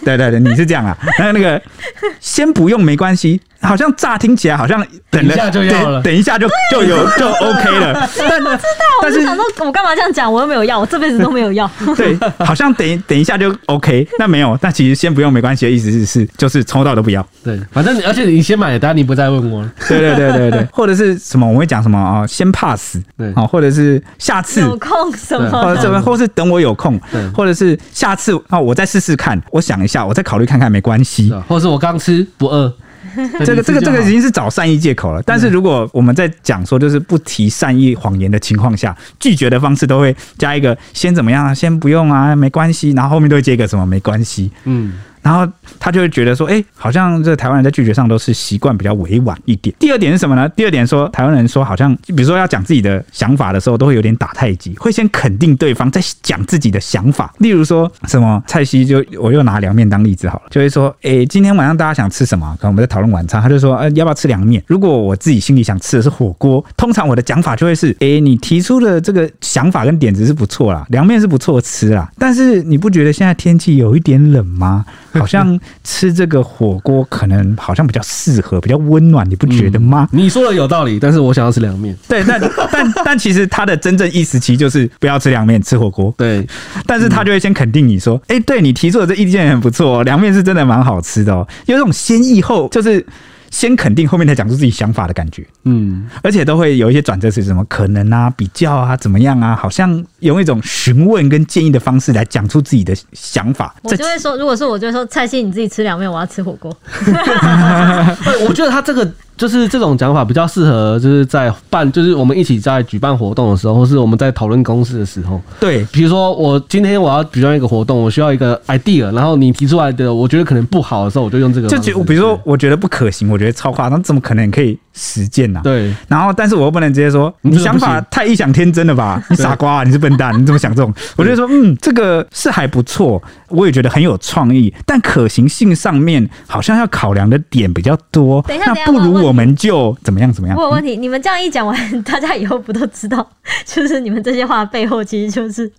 对对对，你是这样啊？那那个先不用，没关系。好像乍听起来好像等了，等一下就要了，等一下就就有就 OK 了。但我知道，我就想说，我干嘛这样讲？我又没有要，我这辈子都没有要。对，好像等等一下就 OK，那没有，但其实先不用没关系的意思是是就是抽到尾都不要。对，反正而且你先买单，你不再问我。对对对对对，或者是什么？我会讲什么啊？先 pass，对，好，或者是下次有空什么？或者什么？或是等我有空，或者是下次啊，我再试试看，我想一下，我再考虑看看，没关系。或者是我刚吃不饿。这个这个这个已经是找善意借口了。但是如果我们在讲说就是不提善意谎言的情况下，拒绝的方式都会加一个先怎么样啊，先不用啊，没关系，然后后面都会接一个什么没关系，嗯。然后他就会觉得说，哎，好像这台湾人在拒绝上都是习惯比较委婉一点。第二点是什么呢？第二点说，台湾人说好像，比如说要讲自己的想法的时候，都会有点打太极，会先肯定对方，再讲自己的想法。例如说什么蔡西就我又拿凉面当例子好了，就会说，哎，今天晚上大家想吃什么？可能我们在讨论晚餐，他就说，呃，要不要吃凉面？如果我自己心里想吃的是火锅，通常我的讲法就会是，哎，你提出的这个想法跟点子是不错啦，凉面是不错吃啦，但是你不觉得现在天气有一点冷吗？好像。吃这个火锅可能好像比较适合，比较温暖，你不觉得吗？嗯，你说的有道理，但是我想要吃凉面。对，但但但其实他的真正意思其实就是不要吃凉面，吃火锅。对，但是他就会先肯定你说，哎，对你提出的这意见很不错，凉面是真的蛮好吃的哦，有种先抑后，就是。先肯定，后面才讲出自己想法的感觉，嗯，而且都会有一些转折是什么可能啊、比较啊、怎么样啊，好像用一种询问跟建议的方式来讲出自己的想法。我就会说，如果是我就会说，蔡西你自己吃凉面，我要吃火锅。我觉得他这个。就是这种讲法比较适合，就是在办，就是我们一起在举办活动的时候，或是我们在讨论公司的时候。对，比如说我今天我要举办一个活动，我需要一个 idea，然后你提出来的，我觉得可能不好的时候，我就用这个。就比如说，我觉得不可行，我觉得超夸张，怎么可能可以实践啊？对。然后，但是我又不能直接说，你想法太异想天真了吧？你傻瓜，你是笨蛋，你怎么想这种？我就说，嗯，这个是还不错，我也觉得很有创意，但可行性上面好像要考量的点比较多。等一下，那不如我们就。怎么样？怎么样？我有问题。你们这样一讲完，大家以后不都知道？就是你们这些话背后，其实就是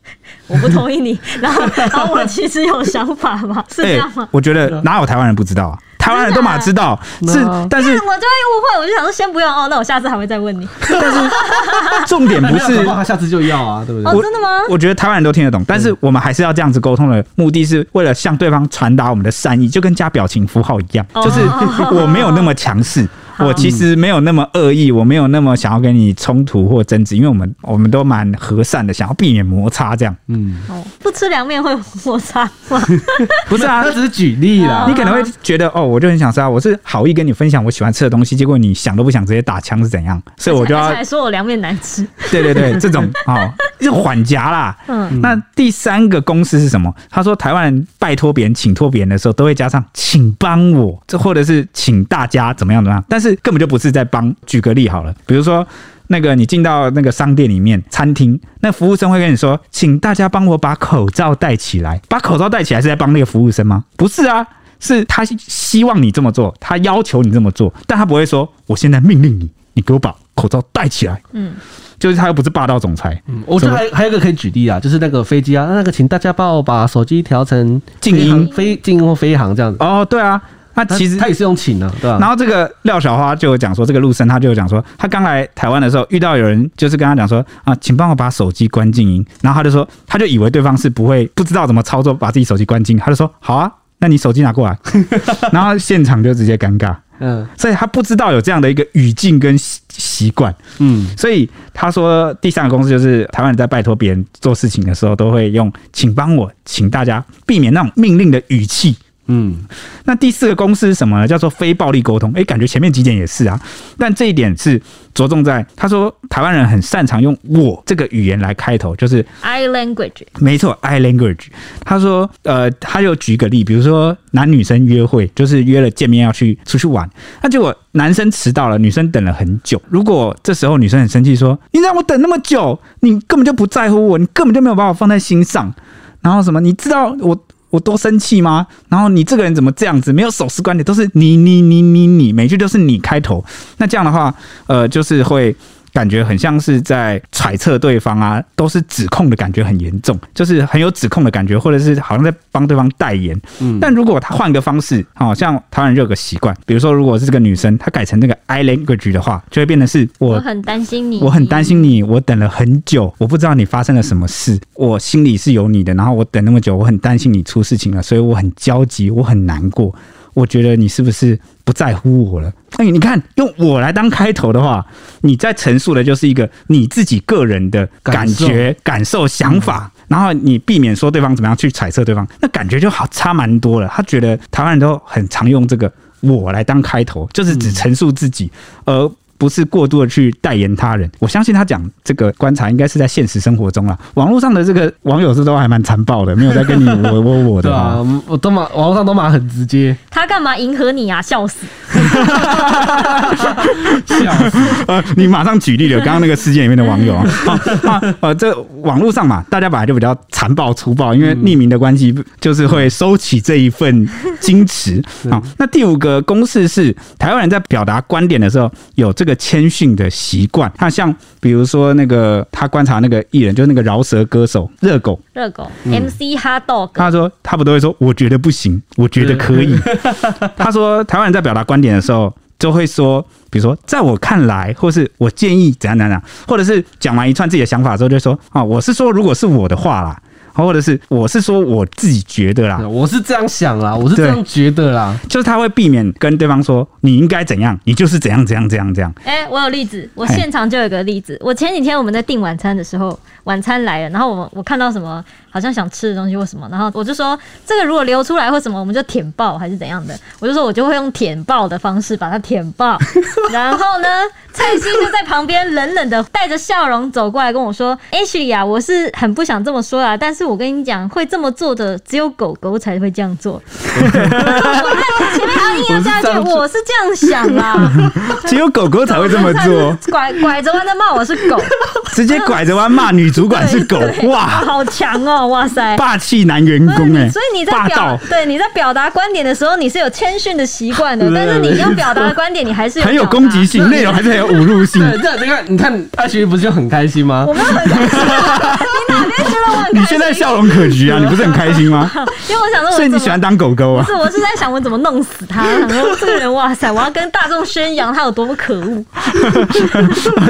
我不同意你，然后，然后我其实有想法嘛？是这样吗？欸、我觉得哪有台湾人不知道啊？台湾人都马知道，是，但是我就会误会，我就想说先不用哦，那我下次还会再问你。但是重点不是他下次就要啊，对不对？哦，真的吗？我觉得台湾人都听得懂，但是我们还是要这样子沟通的目的是为了向对方传达我们的善意，就跟加表情符号一样，就是我没有那么强势。我其实没有那么恶意，我没有那么想要跟你冲突或争执，因为我们我们都蛮和善的，想要避免摩擦这样。嗯，哦，不吃凉面会摩擦吗？不是啊，那只是举例啦。你可能会觉得哦，我就很想吃啊，我是好意跟你分享我喜欢吃的东西，结果你想都不想直接打枪是怎样？所以我就要还说我凉面难吃。对对对，这种哦，就缓夹啦。嗯，那第三个公式是什么？他说台湾人拜托别人、请托别人的时候，都会加上请帮我，这或者是请大家怎么样怎么样，但是。根本就不是在帮。举个例好了，比如说那个你进到那个商店里面，餐厅，那服务生会跟你说，请大家帮我把口罩戴起来。把口罩戴起来是在帮那个服务生吗？不是啊，是他希望你这么做，他要求你这么做，但他不会说我现在命令你，你给我把口罩戴起来。嗯，就是他又不是霸道总裁。嗯，我觉得还还有一个可以举例啊，就是那个飞机啊，那个请大家帮我把手机调成静音，飞静音或飞行这样子。哦，对啊。那其实他也是用请的，对吧？然后这个廖小花就有讲说，这个陆生他就有讲说，他刚来台湾的时候遇到有人就是跟他讲说啊，请帮我把手机关静音。然后他就说，他就以为对方是不会不知道怎么操作把自己手机关静，他就说好啊，那你手机拿过来。然后现场就直接尴尬，嗯，所以他不知道有这样的一个语境跟习惯，嗯，所以他说第三个公司就是台湾人在拜托别人做事情的时候都会用请帮我，请大家避免那种命令的语气。嗯，那第四个公式是什么呢？叫做非暴力沟通。哎，感觉前面几点也是啊，但这一点是着重在他说台湾人很擅长用我这个语言来开头，就是 I language。没错，I language。他说，呃，他就举个例，比如说男女生约会，就是约了见面要去出去玩，那结果男生迟到了，女生等了很久。如果这时候女生很生气，说你让我等那么久，你根本就不在乎我，你根本就没有把我放在心上。然后什么？你知道我我多生气吗？然后你这个人怎么这样子？没有守时观点，都是你你你你你，每句都是你开头。那这样的话，呃，就是会。感觉很像是在揣测对方啊，都是指控的感觉很严重，就是很有指控的感觉，或者是好像在帮对方代言。嗯，但如果他换个方式，好像台湾人就有个习惯，比如说如果是这个女生，她改成那个 I language 的话，就会变得是我，我很担心你，我很担心你，我等了很久，我不知道你发生了什么事，我心里是有你的，然后我等那么久，我很担心你出事情了，所以我很焦急，我很难过。我觉得你是不是不在乎我了？哎，你看，用我来当开头的话，你在陈述的就是一个你自己个人的感觉、感受、想法，然后你避免说对方怎么样去揣测对方，那感觉就好差蛮多了。他觉得台湾人都很常用这个我来当开头，就是只陈述自己，而。不是过度的去代言他人，我相信他讲这个观察应该是在现实生活中啦。网络上的这个网友是都还蛮残暴的，没有在跟你我我我的。对啊，我都蛮网络上都蛮很直接。他干嘛迎合你啊？笑死！笑死！呃，你马上举例了，刚刚那个事件里面的网友 啊，啊呃，这网络上嘛，大家本来就比较残暴粗暴，因为匿名的关系，就是会收起这一份矜持 啊。那第五个公式是，台湾人在表达观点的时候有这个。谦逊的习惯，那像比如说那个他观察那个艺人，就是那个饶舌歌手热狗，热狗 MC Hot Dog，他说他不都会说我觉得不行，我觉得可以。他说台湾人在表达观点的时候，就会说，比如说在我看来，或是我建议怎样怎样，或者是讲完一串自己的想法之后，就说啊，我是说如果是我的话啦。或者是我是说我自己觉得啦，我是这样想啦，我是这样觉得啦，就是他会避免跟对方说你应该怎样，你就是怎样怎样怎样这样。哎，我有例子，我现场就有个例子。我前几天我们在订晚餐的时候，晚餐来了，然后我我看到什么好像想吃的东西或什么，然后我就说这个如果流出来或什么，我们就舔爆还是怎样的，我就说我就会用舔爆的方式把它舔爆。然后呢，蔡西就在旁边冷冷的带着笑容走过来跟我说：“Ashley 啊，我是很不想这么说啊，但是我跟你讲，会这么做的只有狗狗才会这样做。”我看前面还硬要加句，我是这样想啊，只有狗狗才会这么做，拐拐着弯的骂我是狗，直接拐着弯骂女主管是狗，哇，好强哦，哇塞，霸气男员工哎，所以你在表对你在表达观点的时候，你是有谦逊的习惯的，但是你要表达的观点，你还是很有攻击性，内容还是很有侮辱性。对，你看，你看，阿徐不是就很开心吗？我们很开心，你现在笑容可掬啊，你不是很开心吗？因为我想说，所以你喜欢当狗狗啊？不是，我是在想我怎么弄死他。然后这个人，哇塞，我要跟大众宣扬他有多么可恶。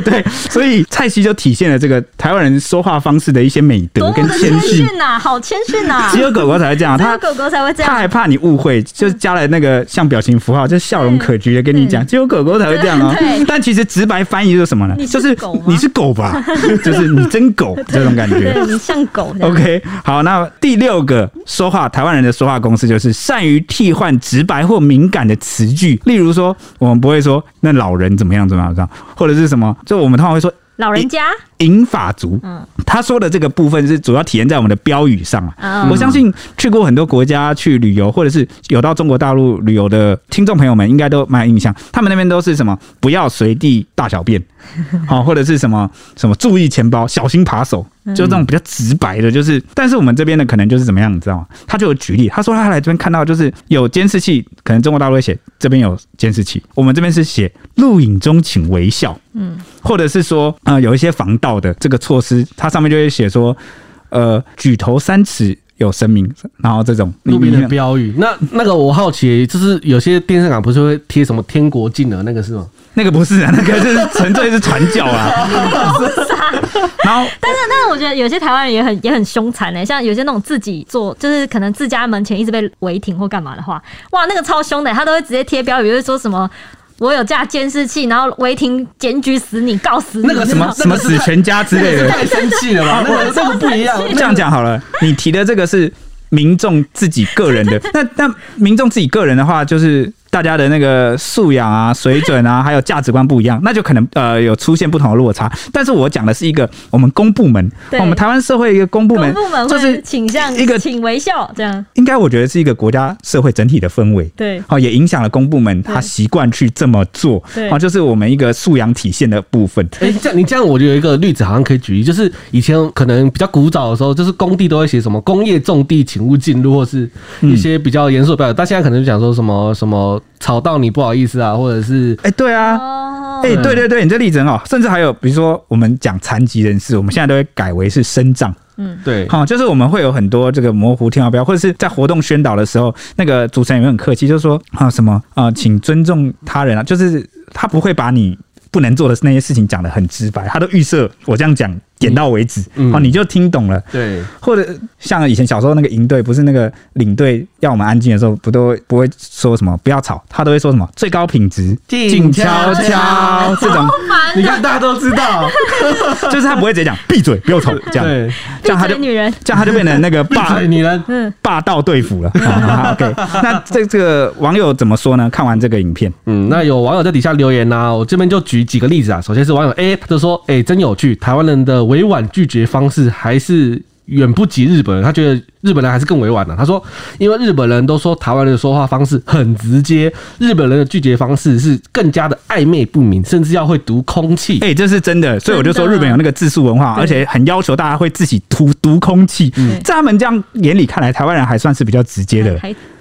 对，所以蔡西就体现了这个台湾人说话方式的一些美德跟谦逊呐，好谦逊呐。只有狗狗才会这样，只有狗狗才会这样。他还怕你误会，就加了那个像表情符号，就笑容可掬的跟你讲，只有狗狗才会这样哦。但其实直白翻译就是什么呢？就是你是狗吧？就是你真狗这种感觉。对，你像狗。OK，好，那第六个说话，台湾人的说话公式就是善于替换直白或敏感的词句。例如说，我们不会说那老人怎么样怎么样这样，或者是什么，就我们通常会说。老人家，银法族，嗯，他说的这个部分是主要体现在我们的标语上啊。嗯、我相信去过很多国家去旅游，或者是有到中国大陆旅游的听众朋友们，应该都蛮有印象。他们那边都是什么？不要随地大小便，好，或者是什么什么注意钱包，小心扒手。就这种比较直白的，就是，但是我们这边的可能就是怎么样，你知道吗？他就有举例，他说他来这边看到就是有监视器，可能中国大陆会写这边有监视器，我们这边是写录影中请微笑，嗯，或者是说呃有一些防盗的这个措施，它上面就会写说呃举头三尺有神明，然后这种路边的标语。那那个我好奇，就是有些电视港不是会贴什么天国镜的那个是吗？那个不是啊，那个是纯粹是传教啊。然后，但是但是我觉得有些台湾人也很也很凶残呢，像有些那种自己做，就是可能自家门前一直被违停或干嘛的话，哇，那个超凶的，他都会直接贴标语，就是说什么我有架监视器，然后违停检举死你，告死你，那个什么什么死全家之类的，太生气了吧？那个这个不一样。这样讲好了，你提的这个是。民众自己个人的。那那民众自己个人的话，就是。大家的那个素养啊、水准啊，还有价值观不一样，那就可能呃有出现不同的落差。但是我讲的是一个我们公部门，我们台湾社会一个公部门，公部门就是倾向一个请微笑这样。应该我觉得是一个国家社会整体的氛围，对，好也影响了公部门他习惯去这么做，对，好就是我们一个素养体现的部分。哎，这样你这样我觉得有一个例子好像可以举例，就是以前可能比较古早的时候，就是工地都会写什么工业重地请勿进入，或是一些比较严肃的标语，但现在可能就讲说什么什么。吵到你不好意思啊，或者是哎、欸，对啊，哎、欸，对。对对，你这例子很好，甚至还有比如说我们讲残疾人士，我们现在都会改为是身障，嗯，对，好，就是我们会有很多这个模糊听到标，或者是在活动宣导的时候，那个主持人也很客气，就是说啊什么啊，请尊重他人啊，就是他不会把你不能做的那些事情讲得很直白，他都预设我这样讲。点到为止，嗯，哦，你就听懂了。对，或者像以前小时候那个营队，不是那个领队要我们安静的时候，不都不会说什么不要吵，他都会说什么最高品质静悄悄 这种。你看大家都知道，就是他不会直接讲闭嘴不要吵这样，对，这样他就女人，这样他就变成那个霸女人，嗯，霸道对付了。OK，那这这个网友怎么说呢？看完这个影片，嗯，那有网友在底下留言呐，我这边就举几个例子啊。首先是网友 A，他就说，哎，真有趣，台湾人的。委婉拒绝方式还是远不及日本人，他觉得日本人还是更委婉的。他说，因为日本人都说台湾人的说话方式很直接，日本人的拒绝方式是更加的暧昧不明，甚至要会读空气。哎，这是真的，所以我就说日本有那个字数文化，而且很要求大家会自己读读空气。在他们这样眼里看来，台湾人还算是比较直接的。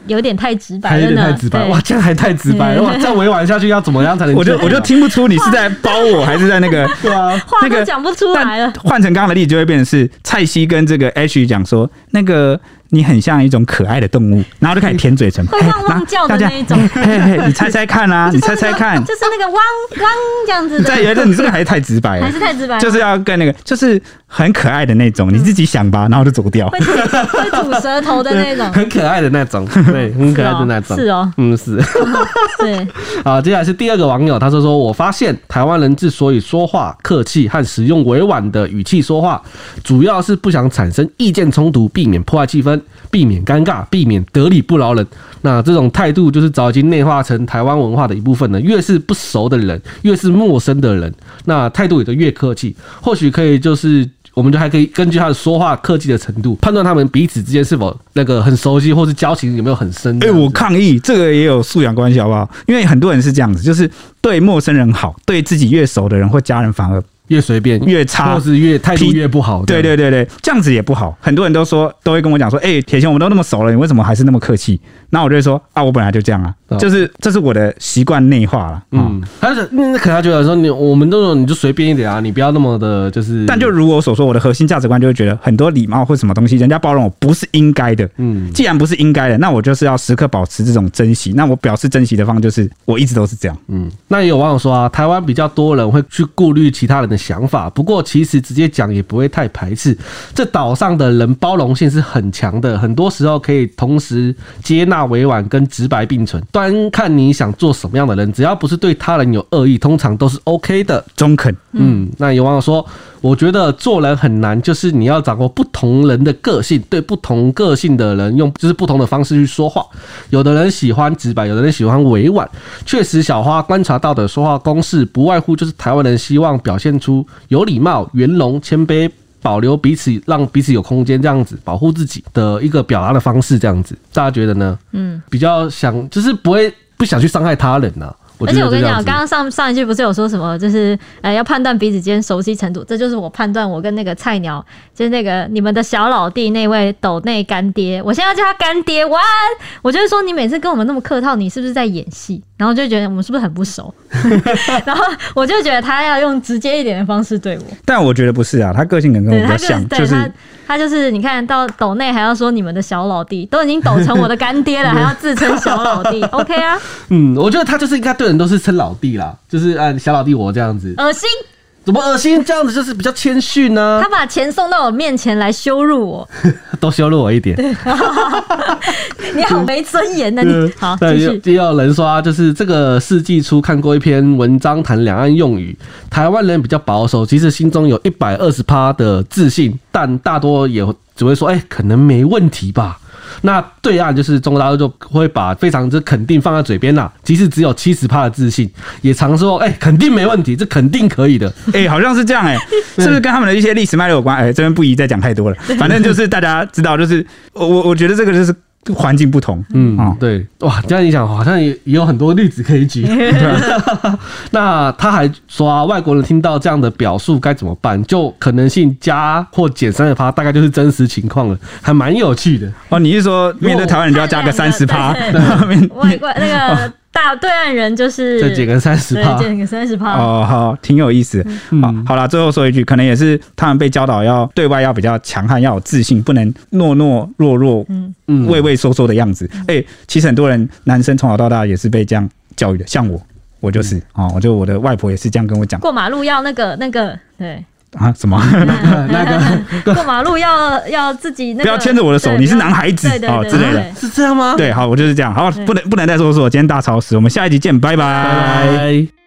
有点太直白了，有点太直白哇！这样还太直白了哇！再委婉下去要怎么样才能？我就我就听不出你是在包我还是在那个 对啊，话都讲不出来了。换成刚刚的例子，就会变成是蔡西跟这个 H 讲说那个。你很像一种可爱的动物，然后就开始舔嘴唇，会汪汪叫的那一种。嘿嘿，你猜猜看啊，你猜猜看，就是那个汪汪这样子的。再有一个，你这个还是太直白了，还是太直白，就是要跟那个，就是很可爱的那种，你自己想吧，然后就走掉。会会吐舌头的那种，很可爱的那种，对，很可爱的那种，是哦，嗯是。对，好，接下来是第二个网友，他说说，我发现台湾人之所以说话客气和使用委婉的语气说话，主要是不想产生意见冲突，避免破坏气氛。避免尴尬，避免得理不饶人。那这种态度就是早已经内化成台湾文化的一部分了。越是不熟的人，越是陌生的人，那态度也就越客气。或许可以，就是我们就还可以根据他的说话客气的程度，判断他们彼此之间是否那个很熟悉，或是交情有没有很深。哎、欸，我抗议，这个也有素养关系，好不好？因为很多人是这样子，就是对陌生人好，对自己越熟的人或家人反而。越随便越差，或是越态度越不好。对对对对，这样子也不好。很多人都说，都会跟我讲说：“哎、欸，铁雄，我们都那么熟了，你为什么还是那么客气？”那我就会说：“啊，我本来就这样啊，哦、就是这是我的习惯内化了。”嗯，他是那可能他觉得说你我们都说你就随便一点啊，你不要那么的，就是。但就如我所说，我的核心价值观就会觉得很多礼貌或什么东西，人家包容我不是应该的。嗯，既然不是应该的，那我就是要时刻保持这种珍惜。那我表示珍惜的方式就是我一直都是这样。嗯，那也有网友说啊，台湾比较多人会去顾虑其他人的想法，不过。其实直接讲也不会太排斥，这岛上的人包容性是很强的，很多时候可以同时接纳委婉跟直白并存，端看你想做什么样的人，只要不是对他人有恶意，通常都是 OK 的，中肯。嗯，那有网友说，我觉得做人很难，就是你要掌握不同人的个性，对不同个性的人用就是不同的方式去说话，有的人喜欢直白，有的人喜欢委婉。确实，小花观察到的说话公式，不外乎就是台湾人希望表现出有礼貌。圆融、谦卑，保留彼此，让彼此有空间，这样子保护自己的一个表达的方式，这样子，大家觉得呢？嗯，比较想就是不会不想去伤害他人呐、啊。而且我跟你讲，刚刚上上一句不是有说什么，就是呃要判断彼此间熟悉程度，这就是我判断我跟那个菜鸟，就是那个你们的小老弟那位斗内干爹，我现在要叫他干爹。哇，我就是说你每次跟我们那么客套，你是不是在演戏？然后就觉得我们是不是很不熟？然后我就觉得他要用直接一点的方式对我。但我觉得不是啊，他个性可能跟我比较像，就，就是他，他就是你看到抖内还要说你们的小老弟，都已经抖成我的干爹了，还要自称小老弟，OK 啊？嗯，我觉得他就是应该对人都是称老弟啦，就是按小老弟我这样子，恶心。怎么恶心？这样子就是比较谦逊呢。他把钱送到我面前来羞辱我，多羞辱我一点。你好没尊严呢、啊！你好，继续。第二人说啊，就是这个世纪初看过一篇文章谈两岸用语，台湾人比较保守，即使心中有一百二十趴的自信，但大多也只会说：“哎、欸，可能没问题吧。”那对岸就是中国大陆就会把非常之肯定放在嘴边啦，即使只有七十趴的自信，也常说哎、欸、肯定没问题，这肯定可以的。哎、欸，好像是这样哎、欸，是不是跟他们的一些历史脉络有关？哎、欸，这边不宜再讲太多了。反正就是大家知道，就是我我我觉得这个就是。环境不同，嗯，哦、对，哇，这样一讲好像也也有很多例子可以举。那他还说啊，外国人听到这样的表述该怎么办？就可能性加或减三十趴，大概就是真实情况了，还蛮有趣的。哦，你是说面对台湾人就要加个 三十趴？外国那个。大对岸人就是这减个三十趴，减个三十趴。哦，好，挺有意思。嗯、好，好了，最后说一句，可能也是他们被教导要对外要比较强悍，要有自信，不能懦懦弱弱，嗯。嗯，畏畏缩缩的样子。哎、欸，其实很多人男生从小到大也是被这样教育的，像我，我就是。啊、嗯，我就我的外婆也是这样跟我讲，过马路要那个那个，对。啊？什么？那个 过马路要要自己那个，不要牵着我的手，你是男孩子哦之类的，是这样吗？对，好，我就是这样。好，不能不能再说说，今天大超时，我们下一集见，拜拜。拜拜。